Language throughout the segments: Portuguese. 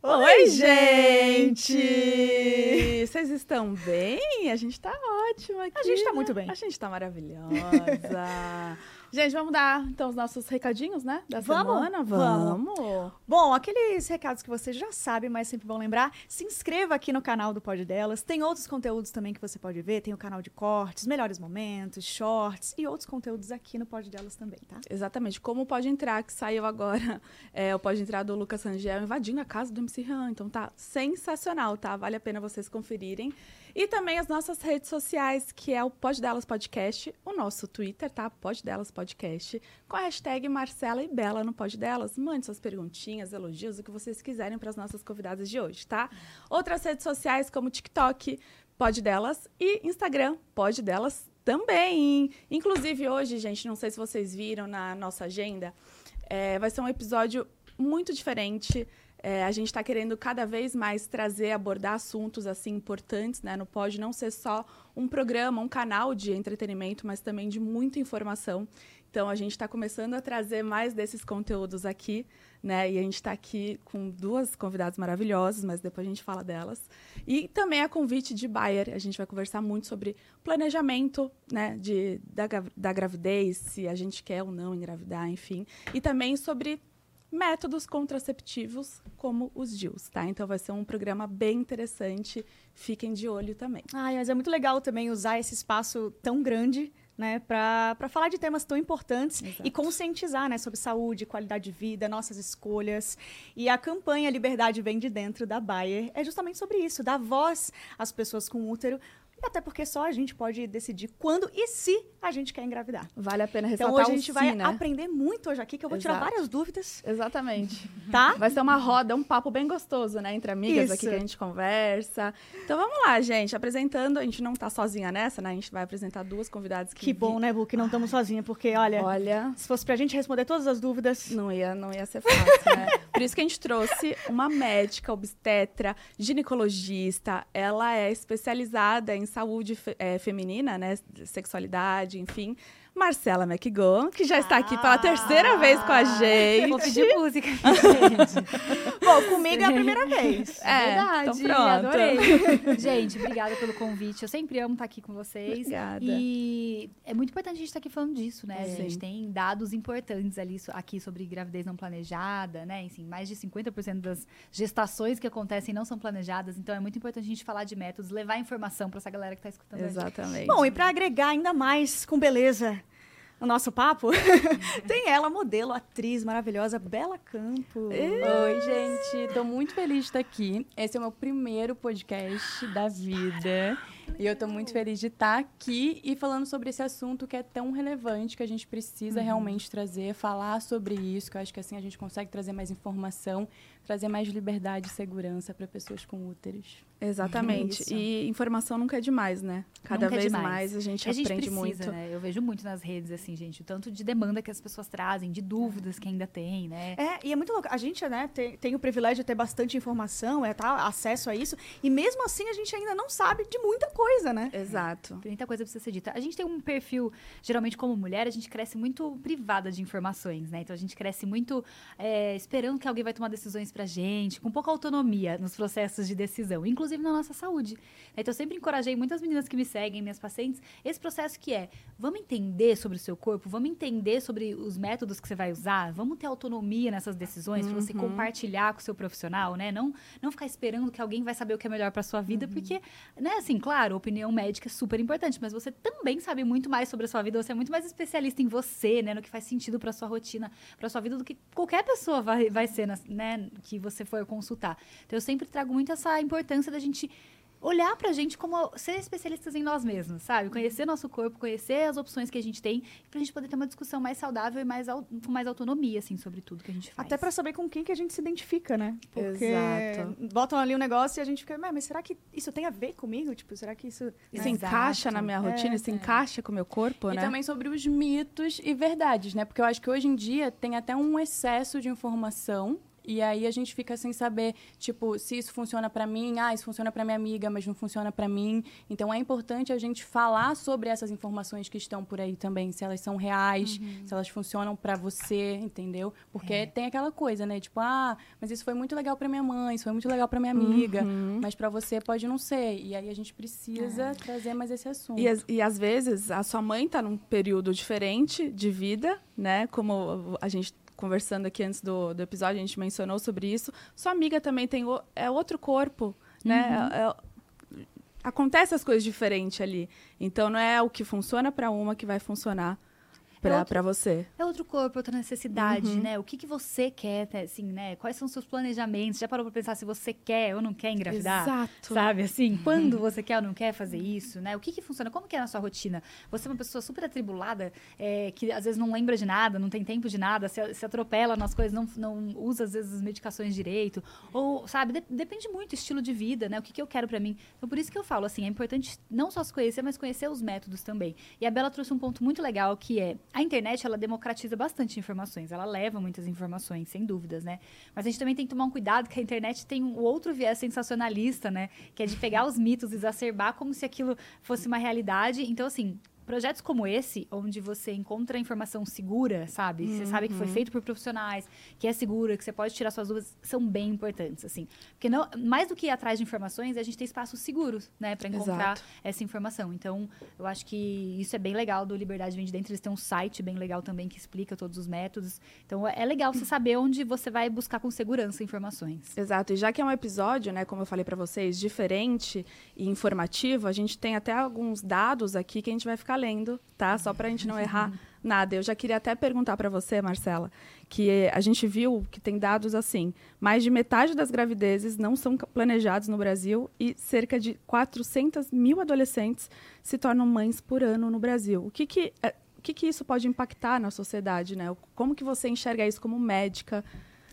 Oi, gente! Vocês estão bem? A gente tá ótimo aqui. A gente tá né? muito bem. A gente tá maravilhosa. Gente, vamos dar então os nossos recadinhos, né? Da Vamos? semana? Vamos. Bom, aqueles recados que você já sabe, mas sempre bom lembrar. Se inscreva aqui no canal do Pod Delas. Tem outros conteúdos também que você pode ver. Tem o canal de cortes, melhores momentos, shorts e outros conteúdos aqui no Pod Delas também, tá? Exatamente. Como pode entrar, que saiu agora, é, o pode entrar do Lucas Rangel invadindo a casa do MC Han. Então tá sensacional, tá? Vale a pena vocês conferirem. E também as nossas redes sociais, que é o Pod Delas Podcast, o nosso Twitter, tá? Pod Delas Podcast, com a hashtag Marcela e Bela no Pod Delas. Mande suas perguntinhas, elogios, o que vocês quiserem para as nossas convidadas de hoje, tá? Outras redes sociais, como TikTok, Pod Delas e Instagram, Pod Delas também. Inclusive, hoje, gente, não sei se vocês viram na nossa agenda, é, vai ser um episódio muito diferente. É, a gente está querendo cada vez mais trazer, abordar assuntos assim importantes, né? Não pode não ser só um programa, um canal de entretenimento, mas também de muita informação. Então a gente está começando a trazer mais desses conteúdos aqui, né? E a gente está aqui com duas convidadas maravilhosas, mas depois a gente fala delas. E também a convite de Bayer, a gente vai conversar muito sobre planejamento, né? De, da, da gravidez, se a gente quer ou não engravidar, enfim. E também sobre métodos contraceptivos como os DIUs, tá? Então vai ser um programa bem interessante. Fiquem de olho também. Ai, mas é muito legal também usar esse espaço tão grande, né, pra falar de temas tão importantes Exato. e conscientizar, né, sobre saúde, qualidade de vida, nossas escolhas. E a campanha Liberdade Vem de Dentro da Bayer é justamente sobre isso, dar voz às pessoas com útero, até porque só a gente pode decidir quando e se a gente quer engravidar. Vale a pena Então ressaltar hoje a gente vai né? aprender muito hoje aqui, que eu vou tirar Exato. várias dúvidas, Exatamente. tá? Vai ser uma roda, um papo bem gostoso, né? Entre amigas Isso. aqui que a gente conversa. Então vamos lá, gente. Apresentando, a gente não tá sozinha nessa, né? A gente vai apresentar duas convidadas que. Que bom, né, Bu, que não estamos sozinhas, porque, olha, Olha, se fosse pra gente responder todas as dúvidas, não ia, não ia ser fácil, né? Por isso que a gente trouxe uma médica, obstetra, ginecologista. Ela é especializada em saúde fe- eh, feminina, né? Sexualidade, enfim. Marcela McGowan, que já está aqui pela Ah. terceira vez com a gente. Vou pedir música, gente. bom, comigo é a primeira vez. É, Verdade, então pronto. adorei. gente, obrigada pelo convite. Eu sempre amo estar aqui com vocês. Obrigada. E é muito importante a gente estar aqui falando disso, né? É. A gente tem dados importantes ali aqui sobre gravidez não planejada, né? Enfim, mais de 50% das gestações que acontecem não são planejadas. Então é muito importante a gente falar de métodos, levar informação para essa galera que está escutando. a gente. Exatamente. Bom, e para agregar ainda mais com beleza o nosso papo, tem ela, modelo, atriz maravilhosa, Bela Campo. Oi, gente. Tô muito feliz de estar aqui. Esse é o meu primeiro podcast da vida. E eu tô muito feliz de estar aqui e falando sobre esse assunto que é tão relevante que a gente precisa realmente trazer, falar sobre isso, que eu acho que assim a gente consegue trazer mais informação, trazer mais liberdade e segurança para pessoas com úteros. Exatamente. Isso. E informação nunca é demais, né? Cada Nunca é vez demais. mais a gente a gente aprende precisa, muito. né? Eu vejo muito nas redes, assim, gente, o tanto de demanda que as pessoas trazem, de dúvidas que ainda tem, né? É, e é muito louco. A gente, né, tem, tem o privilégio de ter bastante informação, é, tá, acesso a isso, e mesmo assim a gente ainda não sabe de muita coisa, né? Exato. Tem muita coisa precisa ser dita. A gente tem um perfil, geralmente como mulher, a gente cresce muito privada de informações, né? Então a gente cresce muito é, esperando que alguém vai tomar decisões pra gente, com pouca autonomia nos processos de decisão, inclusive na nossa saúde. Então eu sempre encorajei muitas meninas que me seguem, minhas pacientes, esse processo que é, vamos entender sobre o seu corpo, vamos entender sobre os métodos que você vai usar, vamos ter autonomia nessas decisões pra você compartilhar com o seu profissional, né? Não, não ficar esperando que alguém vai saber o que é melhor pra sua vida, porque, né, assim, claro, a opinião médica é super importante, mas você também sabe muito mais sobre a sua vida, você é muito mais especialista em você, né, no que faz sentido pra sua rotina, pra sua vida do que qualquer pessoa vai, vai ser, né, que você for consultar. Então eu sempre trago muito essa importância da gente olhar pra gente como ser especialistas em nós mesmos, sabe? Conhecer nosso corpo, conhecer as opções que a gente tem, pra gente poder ter uma discussão mais saudável e mais com mais autonomia, assim, sobre tudo que a gente faz. Até pra saber com quem que a gente se identifica, né? Porque Exato. botam ali um negócio e a gente fica, "Mas, mas será que isso tem a ver comigo? Tipo, será que isso... Isso Exato. encaixa na minha rotina, É, isso encaixa com o meu corpo, E né? também sobre os mitos e verdades, né? Porque eu acho que hoje em dia tem até um excesso de informação E aí a gente fica sem saber, tipo, se isso funciona para mim, ah, isso funciona para minha amiga, mas não funciona para mim. Então é importante a gente falar sobre essas informações que estão por aí também, se elas são reais, uhum. se elas funcionam para você, entendeu? Porque é. tem aquela coisa, né? Tipo, ah, mas isso foi muito legal para minha mãe, isso foi muito legal para minha amiga, uhum. mas para você pode não ser. E aí a gente precisa é. trazer mais esse assunto. E, e às vezes a sua mãe está num período diferente de vida, né? Como a gente conversando aqui antes do, do episódio, a gente mencionou sobre isso. Sua amiga também tem o, é outro corpo, né? Uhum. É, é, acontece as coisas diferentes ali. Então não é o que funciona para uma que vai funcionar para você. É outro corpo, outra necessidade, uhum. né? O que, que você quer, né? assim, né? Quais são os seus planejamentos? Já parou para pensar se você quer ou não quer engravidar? Exato. Sabe, assim, uhum. quando você quer ou não quer fazer isso, né? O que que funciona? Como que é na sua rotina? Você é uma pessoa super atribulada, é, que às vezes não lembra de nada, não tem tempo de nada, se, se atropela nas coisas, não, não usa às vezes as medicações direito, ou, sabe, de, depende muito do estilo de vida, né? O que que eu quero para mim. Então, por isso que eu falo, assim, é importante não só se conhecer, mas conhecer os métodos também. E a Bela trouxe um ponto muito legal, que é a internet, ela democratiza bastante informações, ela leva muitas informações, sem dúvidas, né? Mas a gente também tem que tomar um cuidado que a internet tem um outro viés sensacionalista, né? Que é de pegar os mitos, exacerbar como se aquilo fosse uma realidade. Então, assim, projetos como esse, onde você encontra informação segura, sabe? Uhum. Você sabe que foi uhum. feito por profissionais, que é segura, que você pode tirar suas dúvidas, são bem importantes, assim. Porque não, mais do que ir atrás de informações, a gente tem espaços seguros, né, para encontrar Exato. essa informação. Então, eu acho que isso é bem legal do Liberdade Vem de Dentro. Eles têm um site bem legal também que explica todos os métodos. Então, é legal você saber onde você vai buscar com segurança informações. Exato. E já que é um episódio, né, como eu falei para vocês, diferente e informativo, a gente tem até alguns dados aqui que a gente vai ficar lendo, tá? Só para a gente não errar nada. Eu já queria até perguntar para você, Marcela, que a gente viu que tem dados assim: mais de metade das gravidezes não são planejadas no Brasil e cerca de 400 mil adolescentes se tornam mães por ano no Brasil. O que que, é, o que, que isso pode impactar na sociedade, né? Como que você enxerga isso como médica?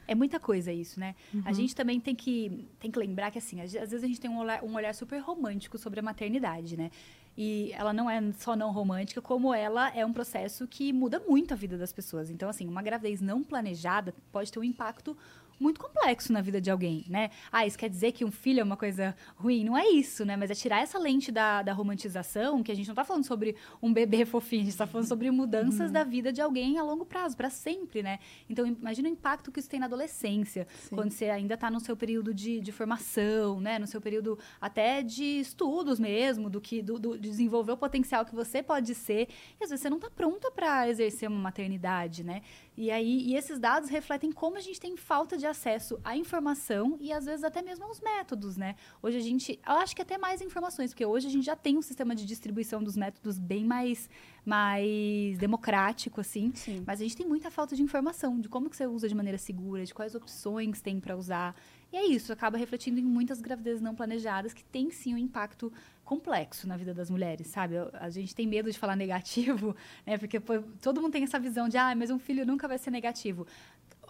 É muita coisa isso, né? Uhum. A gente também tem que, tem que lembrar que, assim, às vezes a gente tem um olhar, um olhar super romântico sobre a maternidade, né? E ela não é só não romântica, como ela é um processo que muda muito a vida das pessoas. Então, assim, uma gravidez não planejada pode ter um impacto muito complexo na vida de alguém, né? Ah, isso quer dizer que um filho é uma coisa ruim? Não é isso, né? Mas é tirar essa lente da, da romantização, que a gente não está falando sobre um bebê fofinho, a gente está falando sobre mudanças uhum. da vida de alguém a longo prazo, para sempre, né? Então, imagina o impacto que isso tem na adolescência, Sim. quando você ainda está no seu período de, de formação, né? No seu período até de estudos mesmo, do que do, do desenvolver o potencial que você pode ser. E às vezes você não está pronta para exercer uma maternidade, né? E aí, e esses dados refletem como a gente tem falta de acesso à informação e às vezes até mesmo aos métodos, né? Hoje a gente, eu acho que até mais informações, porque hoje a gente já tem um sistema de distribuição dos métodos bem mais mais democrático assim, Sim. mas a gente tem muita falta de informação de como que você usa de maneira segura, de quais opções tem para usar. E é isso, acaba refletindo em muitas gravidezes não planejadas que tem sim um impacto complexo na vida das mulheres, sabe? A gente tem medo de falar negativo, né? Porque pô, todo mundo tem essa visão de, ah, mas um filho nunca vai ser negativo.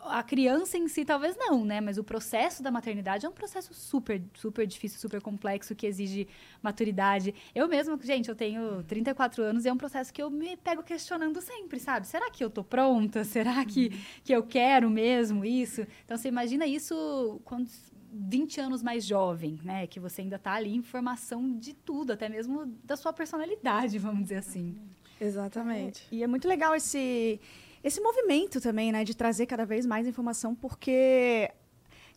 A criança em si talvez não, né? Mas o processo da maternidade é um processo super, super difícil, super complexo, que exige maturidade. Eu mesma, gente, eu tenho 34 anos e é um processo que eu me pego questionando sempre, sabe? Será que eu tô pronta? Será que, que eu quero mesmo isso? Então, você imagina isso quando 20 anos mais jovem, né? Que você ainda está ali em formação de tudo, até mesmo da sua personalidade, vamos dizer assim. Exatamente. É, e é muito legal esse, esse movimento também, né? De trazer cada vez mais informação, porque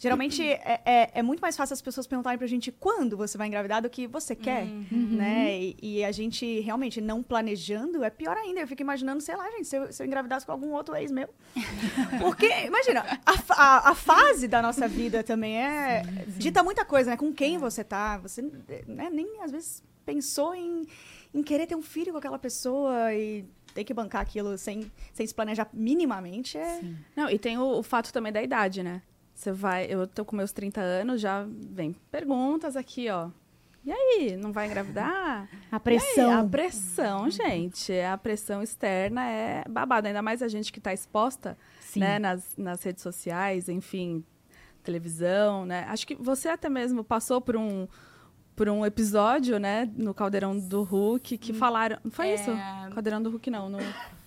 Geralmente é, é, é, muito mais fácil as pessoas perguntarem pra gente quando você vai engravidar do que você quer, uhum. né? E, e, a gente realmente não planejando é pior ainda. Eu fico imaginando, sei lá, gente, se eu, se eu engravidasse com algum outro ex meu. Porque, imagina, a, a, a, fase da nossa vida também é. Dita muita coisa, né? Com quem é. você tá. Você né, nem às vezes pensou em, em querer ter um filho com aquela pessoa e ter que bancar aquilo sem, sem se planejar minimamente é. Sim. Não, e tem o, o fato também da idade, né? Você vai, eu tô com meus 30 anos, já vem perguntas aqui, ó. E aí, não vai engravidar? A pressão. Aí, a pressão, gente. A pressão externa é babada. Ainda mais a gente que está exposta né, nas, nas redes sociais, enfim, televisão, né? Acho que você até mesmo passou por um, por um episódio, né, no Caldeirão do Hulk, que falaram. Não foi é... isso? Caldeirão do Hulk, não. No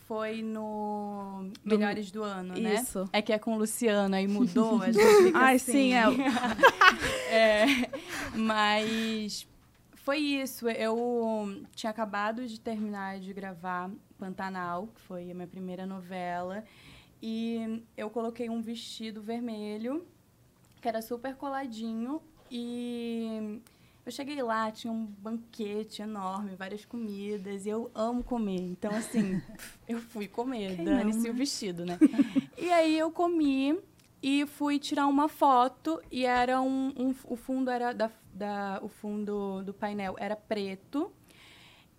foi no Melhores do Ano, né? Isso. É que é com Luciana, aí mudou, a gente fica Ai, assim. sim, é. É, mas foi isso. Eu tinha acabado de terminar de gravar Pantanal, que foi a minha primeira novela, e eu coloquei um vestido vermelho, que era super coladinho, e eu cheguei lá, tinha um banquete enorme, várias comidas, e eu amo comer. Então, assim, eu fui comer, dane-se o vestido, né? e aí eu comi e fui tirar uma foto, e era um. um- o fundo era da, da. O fundo do painel era preto.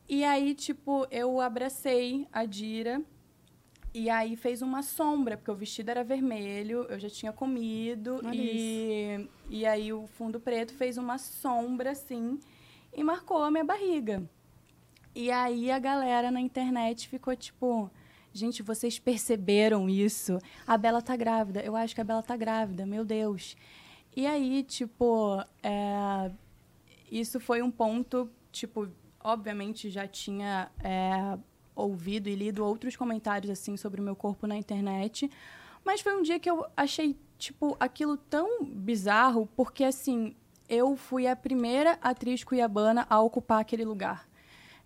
E aí, tipo, eu abracei a Dira. E aí fez uma sombra, porque o vestido era vermelho, eu já tinha comido. Olha E, e aí o fundo preto fez uma sombra, assim, e marcou a minha barriga. E aí a galera na internet ficou tipo. Gente, vocês perceberam isso? A Bela tá grávida. Eu acho que a Bela tá grávida, meu Deus. E aí, tipo, é, isso foi um ponto, tipo, obviamente já tinha é, ouvido e lido outros comentários, assim, sobre o meu corpo na internet. Mas foi um dia que eu achei, tipo, aquilo tão bizarro, porque, assim, eu fui a primeira atriz cuiabana a ocupar aquele lugar.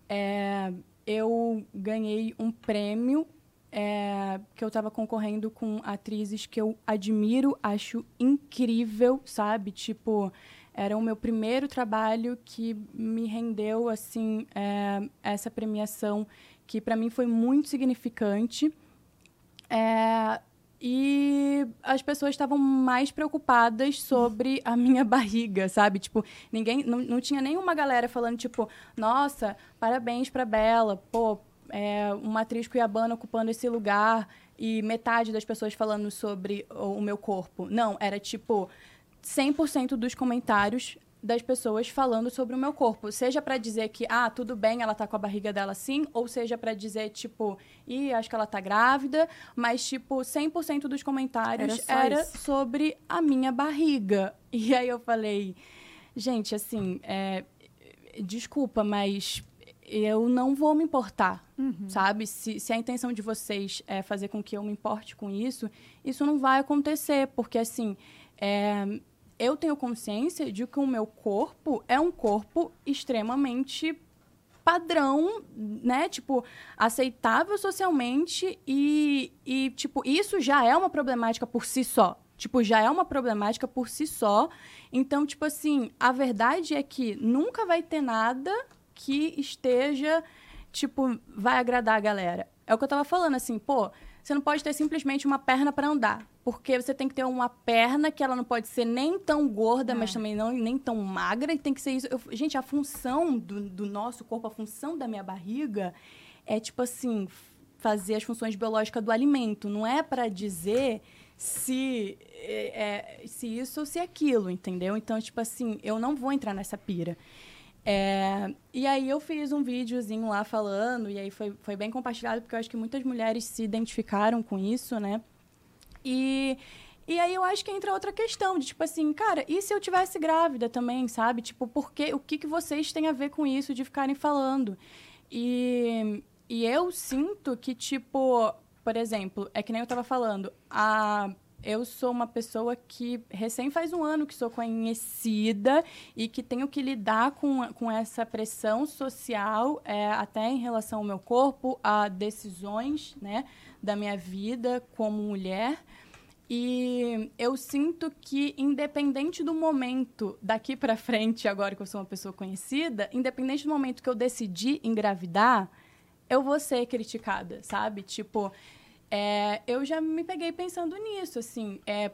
É, eu ganhei um prêmio é, que eu estava concorrendo com atrizes que eu admiro, acho incrível, sabe? Tipo, era o meu primeiro trabalho que me rendeu, assim, é, essa premiação que para mim foi muito significante. É, e as pessoas estavam mais preocupadas sobre a minha barriga, sabe? Tipo, ninguém. Não, não tinha nenhuma galera falando, tipo, nossa, parabéns pra Bela, pô, é, uma atriz cuiabana ocupando esse lugar e metade das pessoas falando sobre o, meu corpo. Não, era tipo 100% dos comentários das pessoas falando sobre o meu corpo. Seja pra dizer que, ah, tudo bem, ela tá com a barriga dela assim, ou seja pra dizer, tipo, ih, acho que ela tá grávida, mas, tipo, 100% dos comentários Era era, sobre a minha barriga. E aí eu falei, gente, assim, é, desculpa, mas eu não vou me importar, sabe? Se, se a intenção de vocês é fazer com que eu me importe com isso, isso não vai acontecer, porque, assim, é, eu tenho consciência de que o meu corpo é um corpo extremamente padrão, né? Tipo, aceitável socialmente e, e, tipo, isso já é uma problemática por si só. Tipo, já é uma problemática por si só. Então, tipo assim, a verdade é que nunca vai ter nada que esteja, tipo, vai agradar a galera. É o que eu tava falando, assim, pô, você não pode ter simplesmente uma perna para andar. Porque você tem que ter uma perna que ela não pode ser nem tão gorda, mas também não nem tão magra. E tem que ser isso. Eu- gente, a função do, do nosso corpo, a função da minha barriga é, tipo assim, fazer as funções biológicas do alimento. Não é para dizer se, é, é, se isso ou se aquilo, entendeu? Então, tipo assim, eu não vou entrar nessa pira. É, e aí eu fiz um videozinho lá falando, e aí foi, foi bem compartilhado, porque eu acho que muitas mulheres se identificaram com isso, né? E, e aí eu acho que entra outra questão, de tipo assim, cara, e se eu tivesse grávida também, sabe? Tipo, por o que, que vocês têm a ver com isso de ficarem falando? E, e eu sinto que, tipo, por exemplo, é que nem eu tava falando, a, eu sou uma pessoa que recém faz um ano que sou conhecida e que tenho que lidar com, com essa pressão social, é, até em relação ao meu corpo, a decisões, né, da minha vida como mulher. E eu sinto que, independente do momento daqui para frente, agora que eu sou uma pessoa conhecida, independente do momento que eu decidi engravidar, eu vou ser criticada, sabe? Tipo, é, eu já me peguei pensando nisso, assim. É,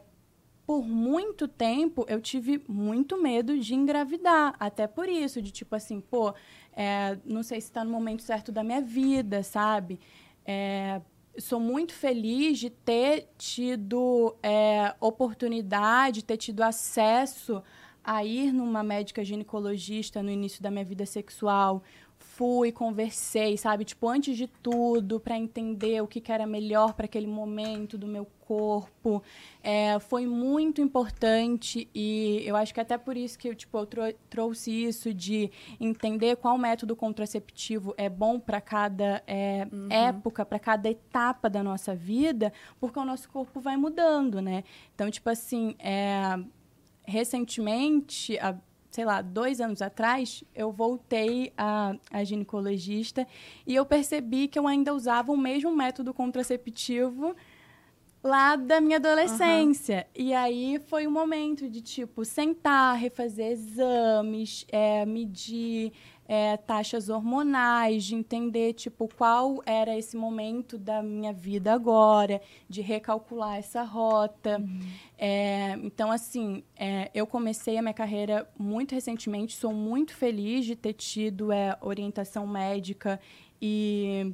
por muito tempo, eu tive muito medo de engravidar. Até por isso, de tipo assim, pô, é, não sei se está no momento certo da minha vida, sabe? É, sou muito feliz de ter tido é, oportunidade, ter tido acesso a ir numa médica ginecologista no início da minha vida sexual. Fui, conversei, sabe? Tipo, antes de tudo, para entender o que, que era melhor para aquele momento do meu corpo. É, foi muito importante e eu acho que até por isso que eu, tipo, eu trou trouxe isso de entender qual método contraceptivo é bom para cada é, uhum. época, para cada etapa da nossa vida, porque o nosso corpo vai mudando, né? Então, tipo assim, é, recentemente, a, sei lá, dois anos atrás, eu voltei a, a ginecologista e eu percebi que eu ainda usava o mesmo método contraceptivo lá da minha adolescência. Uhum. E aí foi o um momento de, tipo, sentar, refazer exames, é, medir é, taxas hormonais, de entender, tipo, qual era esse momento da minha vida agora, de recalcular essa rota. Uhum. É, então, assim, é, eu comecei a minha carreira muito recentemente, sou muito feliz de ter tido é, orientação médica e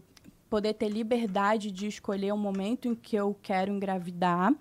poder ter liberdade de escolher o momento em que eu quero engravidar.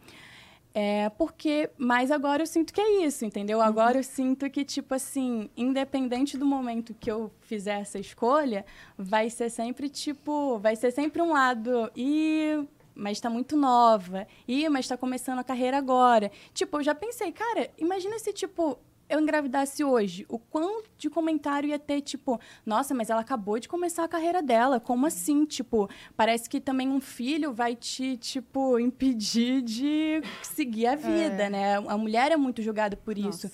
É porque, mas agora eu sinto que é isso, entendeu? Agora uhum. eu sinto que, tipo assim, independente do momento que eu fizer essa escolha, vai ser sempre, tipo, vai ser sempre um lado. E mas está muito nova. Ih, mas está começando a carreira agora. Tipo, eu já pensei, cara, imagina se, tipo, eu engravidasse hoje, o quanto de comentário ia ter, tipo, nossa, mas ela acabou de começar a carreira dela, como assim? Tipo, parece que também um filho vai te, tipo, impedir de seguir a vida, é. né? A mulher é muito julgada por isso.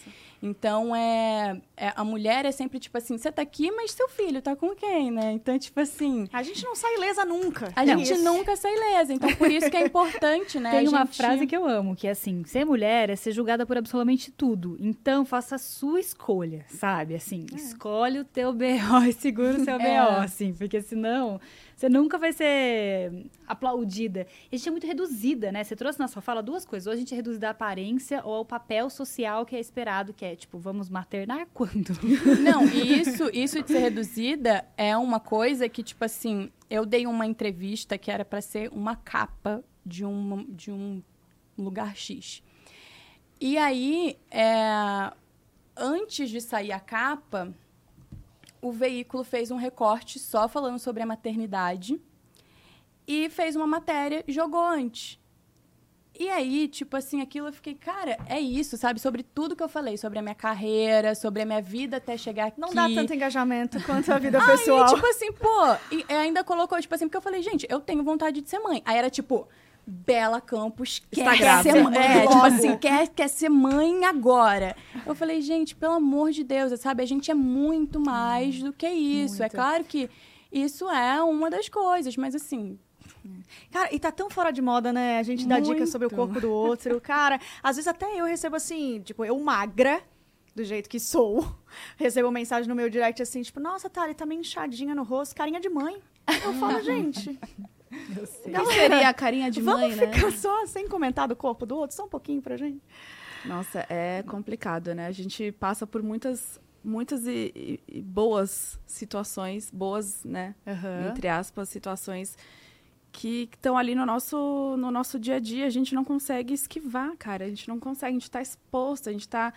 Então, é, é, a mulher é sempre tipo assim: você tá aqui, mas seu filho tá com quem, né? Então, tipo assim. A gente não sai ilesa nunca. A não. gente isso. nunca sai ilesa. Então, por isso que é importante, né? Tem a uma gente... frase que eu amo, que é assim: ser mulher é ser julgada por absolutamente tudo. Então, faça a sua escolha, sabe? Assim, é. escolhe o teu BO e segura o seu é. BO, assim, porque senão você nunca vai ser aplaudida. E a gente é muito reduzida, né? Você trouxe na sua fala duas coisas. Ou a gente é reduzida à aparência ou ao papel social que é esperado, que é tipo, vamos maternar quando? Não, isso, isso de ser reduzida é uma coisa que, tipo assim, eu dei uma entrevista que era para ser uma capa de, um de um lugar X. E aí, é, antes de sair a capa, o veículo fez um recorte só falando sobre a maternidade e fez uma matéria e jogou antes. E aí, tipo assim, aquilo eu fiquei, cara, é isso, sabe? Sobre tudo que eu falei, sobre a minha carreira, sobre a minha vida até chegar aqui. Não dá tanto engajamento quanto a vida pessoal. Aí, tipo assim, pô, e ainda colocou, tipo assim, porque eu falei, gente, eu tenho vontade de ser mãe. Aí era tipo, Bela Campos quer ser, é, tipo assim, quer, quer ser mãe agora. Eu falei, gente, pelo amor de Deus, sabe? A gente é muito mais do que isso. É muito. É claro que isso é uma das coisas, mas assim, Cara, e tá tão fora de moda, né? A gente dá Muito. dicas sobre o corpo do outro. Cara, às vezes até eu recebo assim, tipo, eu magra, do jeito que sou, recebo mensagem no meu direct assim, tipo, nossa, Thali, tá meio inchadinha no rosto, carinha de mãe. Eu falo, gente, eu sei. Não seria a carinha de mãe, Vamos né? ficar só sem comentar do corpo do outro, só um pouquinho pra gente. Nossa, é complicado, né? A gente passa por muitas muitas e, e boas situações, boas, né? Uhum. Entre aspas, situações que estão ali no nosso, no nosso dia a dia. A gente não consegue esquivar, cara. A gente não consegue, a gente está exposto, a gente está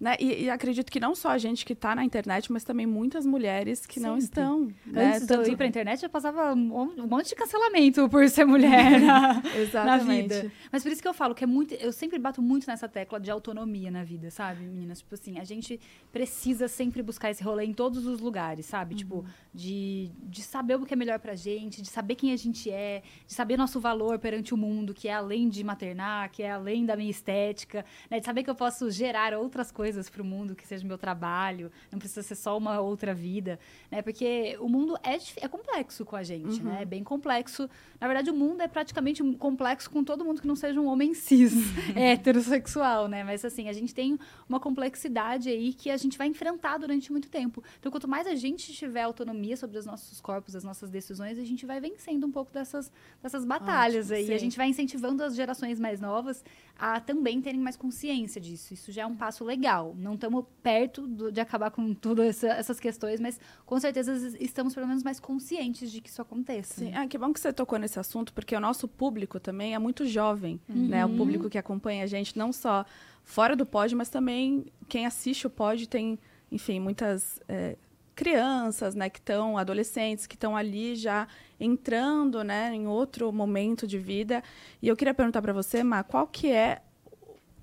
né? E, e, acredito que não só a gente que está na internet, mas também muitas mulheres que não estão. Né? Antes de eu ir para a internet, eu passava um monte de cancelamento por ser mulher na, na, vida. Mas por isso que eu falo que é muito. Eu sempre bato muito nessa tecla de autonomia na vida, sabe, meninas? Tipo assim, a gente precisa sempre buscar esse rolê em todos os lugares, sabe? Tipo, uhum. Tipo, de, de saber o que é melhor pra gente, de saber quem a gente é, de saber nosso valor perante o mundo, que é além de maternar, que é além da minha estética, né? De saber que eu posso gerar outras coisas coisas para o mundo que seja meu trabalho, não precisa ser só uma outra vida, né? Porque o mundo é, é complexo com a gente, uhum. né? É bem complexo. Na verdade, o mundo é praticamente complexo com todo mundo que não seja um homem cis, heterossexual, né? Mas assim, a gente tem uma complexidade aí que a gente vai enfrentar durante muito tempo. Então, quanto mais a gente tiver autonomia sobre os nossos corpos, as nossas decisões, a gente vai vencendo um pouco dessas, dessas batalhas Ótimo, aí. Sim. A gente vai incentivando as gerações mais novas a também terem mais consciência disso. Isso já é um passo legal. Não estamos perto do, de acabar com todas essa, essas questões, mas com certeza estamos pelo menos mais conscientes de que isso aconteça. Sim, ah, que bom que você tocou nesse assunto, porque o nosso público também é muito jovem, uhum. né? O público que acompanha a gente, não só fora do pod, mas também quem assiste o pod tem, enfim, muitas. É, crianças, né, que estão adolescentes, que estão ali já entrando, né, em outro momento de vida. E eu queria perguntar para você, Má, qual que é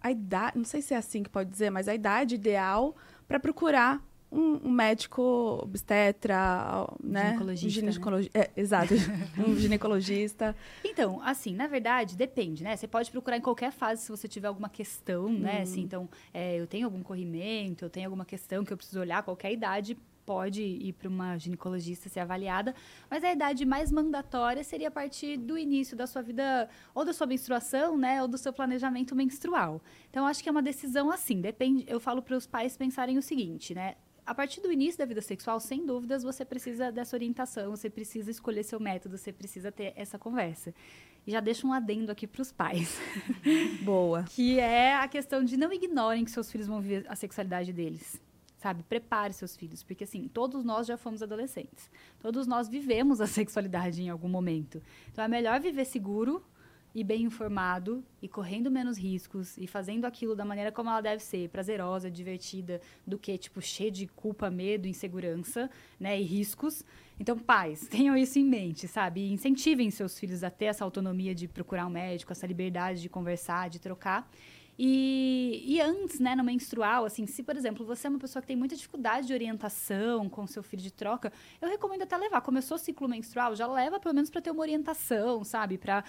a idade, não sei se é assim que pode dizer, mas a idade ideal para procurar um, um, médico obstetra, né? Ginecologista. Um ginecologista. Né? É, exato, um ginecologista. Então, assim, na verdade, depende, né? Você pode procurar em qualquer fase se você tiver alguma questão, né? Hum. Assim, então, é, eu tenho algum corrimento, eu tenho alguma questão que eu preciso olhar, qualquer idade pode ir para uma ginecologista ser avaliada, mas a idade mais mandatória seria a partir do início da sua vida, ou da sua menstruação, né, ou do seu planejamento menstrual. Então, acho que é uma decisão assim, depende, eu falo para os pais pensarem o seguinte, né, a partir do início da vida sexual, sem dúvidas, você precisa dessa orientação, você precisa escolher seu método, você precisa ter essa conversa. E já deixo um adendo aqui para os pais. Boa. que é a questão de não ignorem que seus filhos vão viver a sexualidade deles. Sabe? Prepare seus filhos, porque assim, todos nós já fomos adolescentes. Todos nós vivemos a sexualidade em algum momento. Então é melhor viver seguro e bem informado e correndo menos riscos e fazendo aquilo da maneira como ela deve ser, prazerosa, divertida, do que tipo cheio de culpa, medo, insegurança, né, e riscos. Então, pais, tenham isso em mente, sabe? E incentivem seus filhos a ter essa autonomia de procurar um médico, essa liberdade de conversar, de trocar. E, e antes, né, no menstrual, assim, se, por exemplo, você é uma pessoa que tem muita dificuldade de orientação com seu filho de troca, eu recomendo até levar. Começou o ciclo menstrual, já leva pelo menos para ter uma orientação, sabe? Para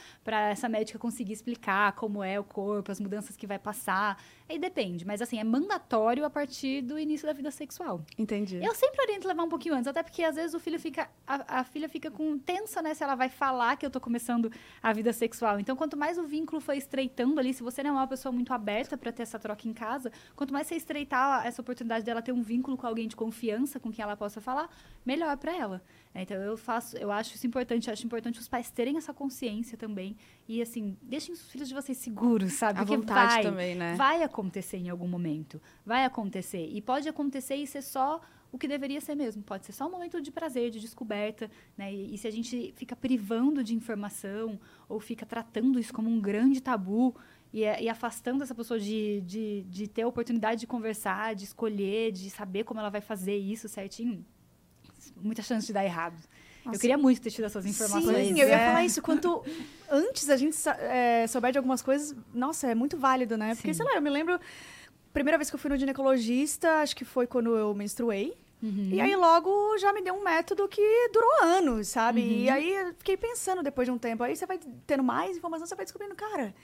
essa médica conseguir explicar como é o corpo, as mudanças que vai passar. Aí depende, mas assim, é mandatório a partir do início da vida sexual. Entendi. Eu sempre oriento levar um pouquinho antes, até porque às vezes o filho fica. A, a filha fica com tensa, né? Se ela vai falar que eu tô começando a vida sexual. Então, quanto mais o vínculo foi estreitando ali, se você não é uma pessoa muito aberta para ter essa troca em casa, quanto mais você estreitar essa oportunidade dela ter um vínculo com alguém de confiança com quem ela possa falar, melhor para ela. Então eu faço, eu acho isso importante, acho importante os pais terem essa consciência também e assim, deixem os filhos de vocês seguros, sabe? A Porque vontade vai, também, né? Vai acontecer em algum momento, vai acontecer e pode acontecer e ser só o que deveria ser mesmo. Pode ser só um momento de prazer, de descoberta, né? E, e se a gente fica privando de informação ou fica tratando isso como um grande tabu, e, e, afastando essa pessoa de, de, de ter a oportunidade de conversar, de escolher, de saber como ela vai fazer isso certinho, muita chance de dar errado. Nossa. Eu queria muito ter tido essas informações. Sim, eu ia é. falar isso. Quanto antes a gente é, souber de algumas coisas, nossa, é muito válido, né? Porque, Sim. sei lá, eu me lembro, primeira vez que eu fui no ginecologista, acho que foi quando eu menstruei. Uhum. E aí logo já me deu um método que durou anos, sabe? Uhum. E aí eu fiquei pensando depois de um tempo. Aí você vai tendo mais informação, você vai descobrindo, cara,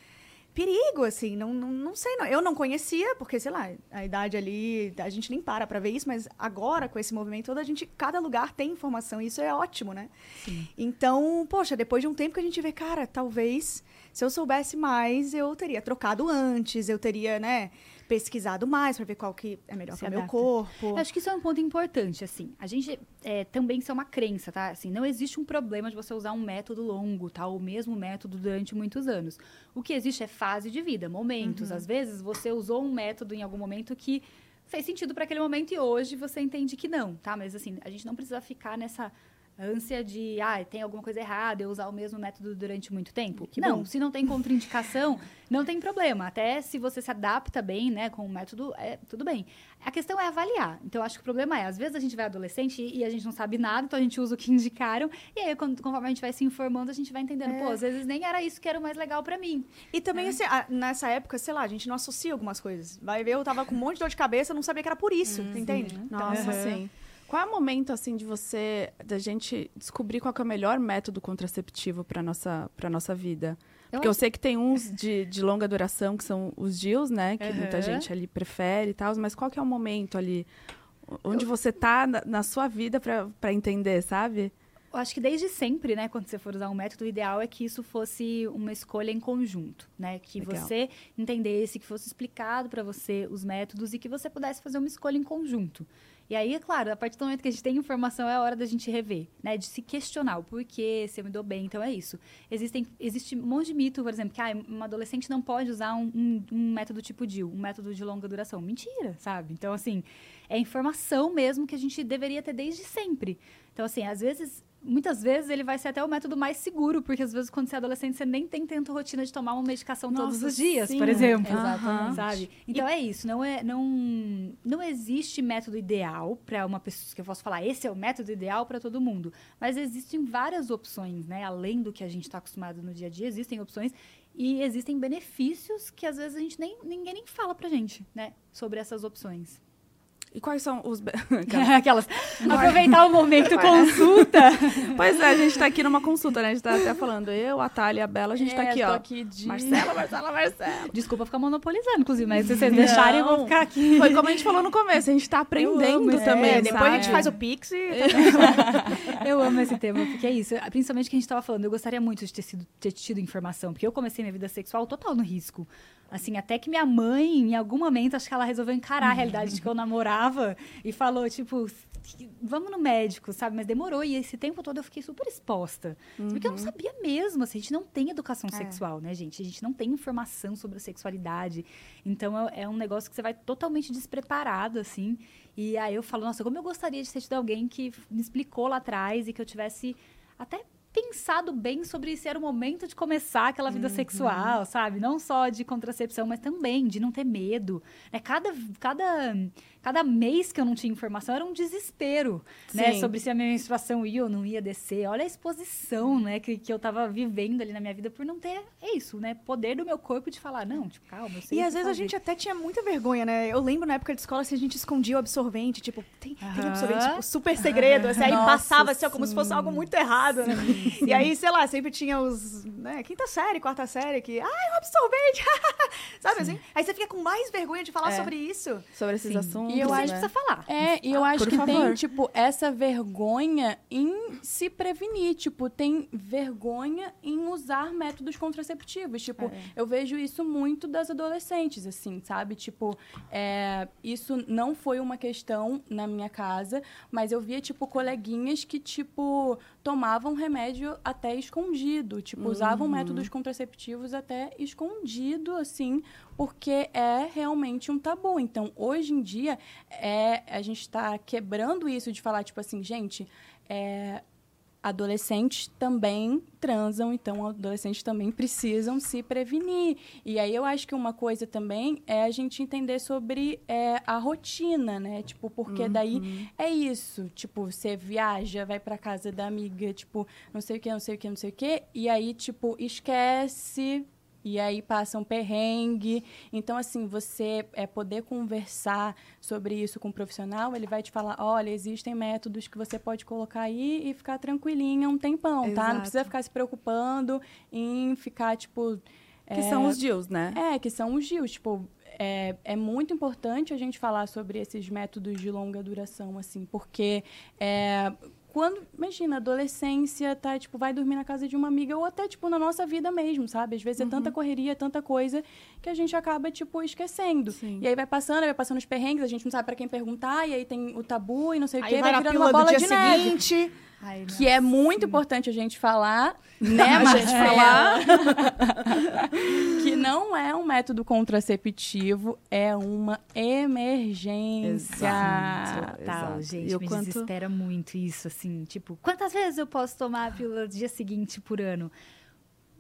perigo, assim, não, não, não sei, não. Eu não conhecia, porque, sei lá, a idade ali, a gente nem para pra ver isso, mas agora, com esse movimento todo, a gente, cada lugar tem informação, e isso é ótimo, né? Sim. Então, poxa, depois de um tempo que a gente vê, cara, talvez, se eu soubesse mais, eu teria trocado antes, eu teria, né, pesquisado mais para ver qual que é melhor para o meu corpo. Eu acho que isso é um ponto importante, assim. A gente é, também isso é uma crença, tá? Assim, não existe um problema de você usar um método longo, tá? O mesmo método durante muitos anos. O que existe é fase de vida, momentos. Uhum. Às vezes você usou um método em algum momento que fez sentido para aquele momento e hoje você entende que não, tá? Mas assim, a gente não precisa ficar nessa ânsia de, ah, tem alguma coisa errada, eu usar o mesmo método durante muito tempo. Que não, bom. se não tem contraindicação, não tem problema. Até se você se adapta bem, né, com o método, é tudo bem. A questão é avaliar. Então, eu acho que o problema é, às vezes a gente vai adolescente e, e a gente não sabe nada, então a gente usa o que indicaram, e aí, quando, conforme a gente vai se informando, a gente vai entendendo, é. pô, às vezes nem era isso que era o mais legal para mim. E também, é. assim, a, nessa época, sei lá, a gente não associa algumas coisas. Vai ver, eu tava com um monte de dor de cabeça, não sabia que era por isso, hum, entende? Sim. Nossa, uhum. sim. Qual é o momento, assim, de você, da gente descobrir qual é o melhor método contraceptivo para nossa, pra nossa vida? Porque eu, eu sei que tem uns de, de longa duração, que são os DIUs, né? Que uhum. muita gente ali prefere e tal. Mas qual que é o momento ali? Onde eu... você tá na, na sua vida para entender, sabe? Eu acho que desde sempre, né, quando você for usar um método, o ideal é que isso fosse uma escolha em conjunto, né? Que Legal. você entendesse, que fosse explicado para você os métodos e que você pudesse fazer uma escolha em conjunto. E aí, é claro, a partir do momento que a gente tem informação, é a hora da gente rever, né? De se questionar o porquê, se eu me dou bem. Então, é isso. Existem, existe um monte de mito, por exemplo, que ah, uma adolescente não pode usar um, um, um método tipo DIL, um método de longa duração. Mentira, sabe? Então, assim, é informação mesmo que a gente deveria ter desde sempre. Então, assim, às vezes muitas vezes ele vai ser até o método mais seguro, porque às vezes quando você é adolescente você nem tem tanta rotina de tomar uma medicação Nossa, todos os dias, sim, por exemplo. Exatamente. Sabe? Então e... é isso, não é não não existe método ideal ideal para uma pessoa que eu posso falar, esse é o método ideal para todo mundo. Mas existem várias opções, né? Além do que a gente está acostumado no dia a dia, existem opções e existem benefícios que às vezes a gente nem ninguém nem fala pra gente, né, sobre essas opções. E quais são os. Aquelas. Aproveitar o momento consulta. pois é, a gente tá aqui numa consulta, né? A gente tá até falando. Eu, a Thalia a Bela, a gente tá É, aqui, tô ó. aqui de... Marcela, Marcela, Marcela. Desculpa ficar monopolizando, inclusive, mas se vocês deixarem, eu vou Não. ficar aqui. Foi como a gente falou no começo, a gente tá aprendendo amo também. É, depois a gente faz o Pix e... Eu amo esse tema, porque é isso. Principalmente que a gente tava falando, eu gostaria muito de ter, sido, ter tido informação, porque eu comecei minha vida sexual total no risco. Assim, até que minha mãe, em algum momento, acho que ela resolveu encarar a realidade de que eu namorava e falou, tipo, vamos no médico, sabe? Mas demorou e esse tempo todo eu fiquei super exposta. Porque eu não sabia mesmo, assim, a gente não tem educação É. sexual, né, gente? A gente não tem informação sobre a sexualidade. Então é, é um negócio que você vai totalmente despreparado, assim. E aí eu falo, nossa, como eu gostaria de ter tido alguém que me explicou lá atrás e que eu tivesse até pensado bem sobre se era o momento de começar aquela vida sexual, sabe? Não só de contracepção, mas também de não ter medo. Né? Cada, cada, cada mês que eu não tinha informação era um desespero, né? Sim. Sobre se a minha menstruação ia ou não ia descer. Olha a exposição, né? Que, que eu tava vivendo ali na minha vida por não ter, é isso, né? Poder do meu corpo de falar, não, tipo, calma, eu sei E às vezes a fazer. gente até tinha muita vergonha, né? Eu lembro na época de escola, assim, a gente escondia o absorvente, tipo, tem, tem Aham. absorvente, tipo, super segredo, assim, aí Nossa, passava assim, ó, como se sim. fosse algo muito errado, né? E aí, sei lá, sempre tinha os, né, quinta série, quarta série, que, ai, o absorvente, sabe assim? Aí você fica com mais vergonha de falar É. sobre isso. Sobre esses Sim. assuntos. E eu Você né? acho precisa falar. É, e eu Ah, acho que favor. tem, tipo, essa vergonha em se prevenir. Tipo, tem vergonha em usar métodos contraceptivos. Tipo, eu vejo isso muito das adolescentes, assim, sabe? Tipo, é, isso não foi uma questão na minha casa, mas eu via, tipo, coleguinhas que, tipo, tomavam remédio até escondido. Tipo, usavam métodos contraceptivos até escondido, assim, porque é realmente um tabu. Então, hoje em dia, é, a gente está quebrando isso de falar, tipo assim, gente, é, adolescentes também transam, então adolescentes também precisam se prevenir. E aí eu acho que uma coisa também é a gente entender sobre é, a rotina, né? Tipo, porque daí é isso. Tipo, você viaja, vai pra casa da amiga, tipo, não sei o que, não sei o que, não sei o que, e aí, tipo, esquece. E aí passa um perrengue. Então, assim, você é poder conversar sobre isso com um profissional, ele vai te falar, olha, existem métodos que você pode colocar aí e ficar tranquilinha um tempão, tá? Exato. Não precisa ficar se preocupando em ficar, tipo... Que são os DIUs, né? É, que são os GIOs. Tipo, é, é muito importante a gente falar sobre esses métodos de longa duração, assim, porque é, quando, imagina, adolescência, tá, tipo, vai dormir na casa de uma amiga, ou até, tipo, na nossa vida mesmo, sabe? Às vezes é tanta correria, tanta coisa, que a gente acaba, tipo, esquecendo. Sim. E aí vai passando, vai passando os perrengues, a gente não sabe pra quem perguntar, e aí tem o tabu e não sei o Aí quê, vai vai virando pílula uma do bola dia de neve. seguinte. Ai, Que é muito importante a gente falar, né, A gente falar. que não é um método contraceptivo, é uma emergência. Exato. Total, Exato. gente, E o me quanto- desespera muito isso, assim, tipo, quantas vezes eu posso tomar a pílula do dia seguinte por ano?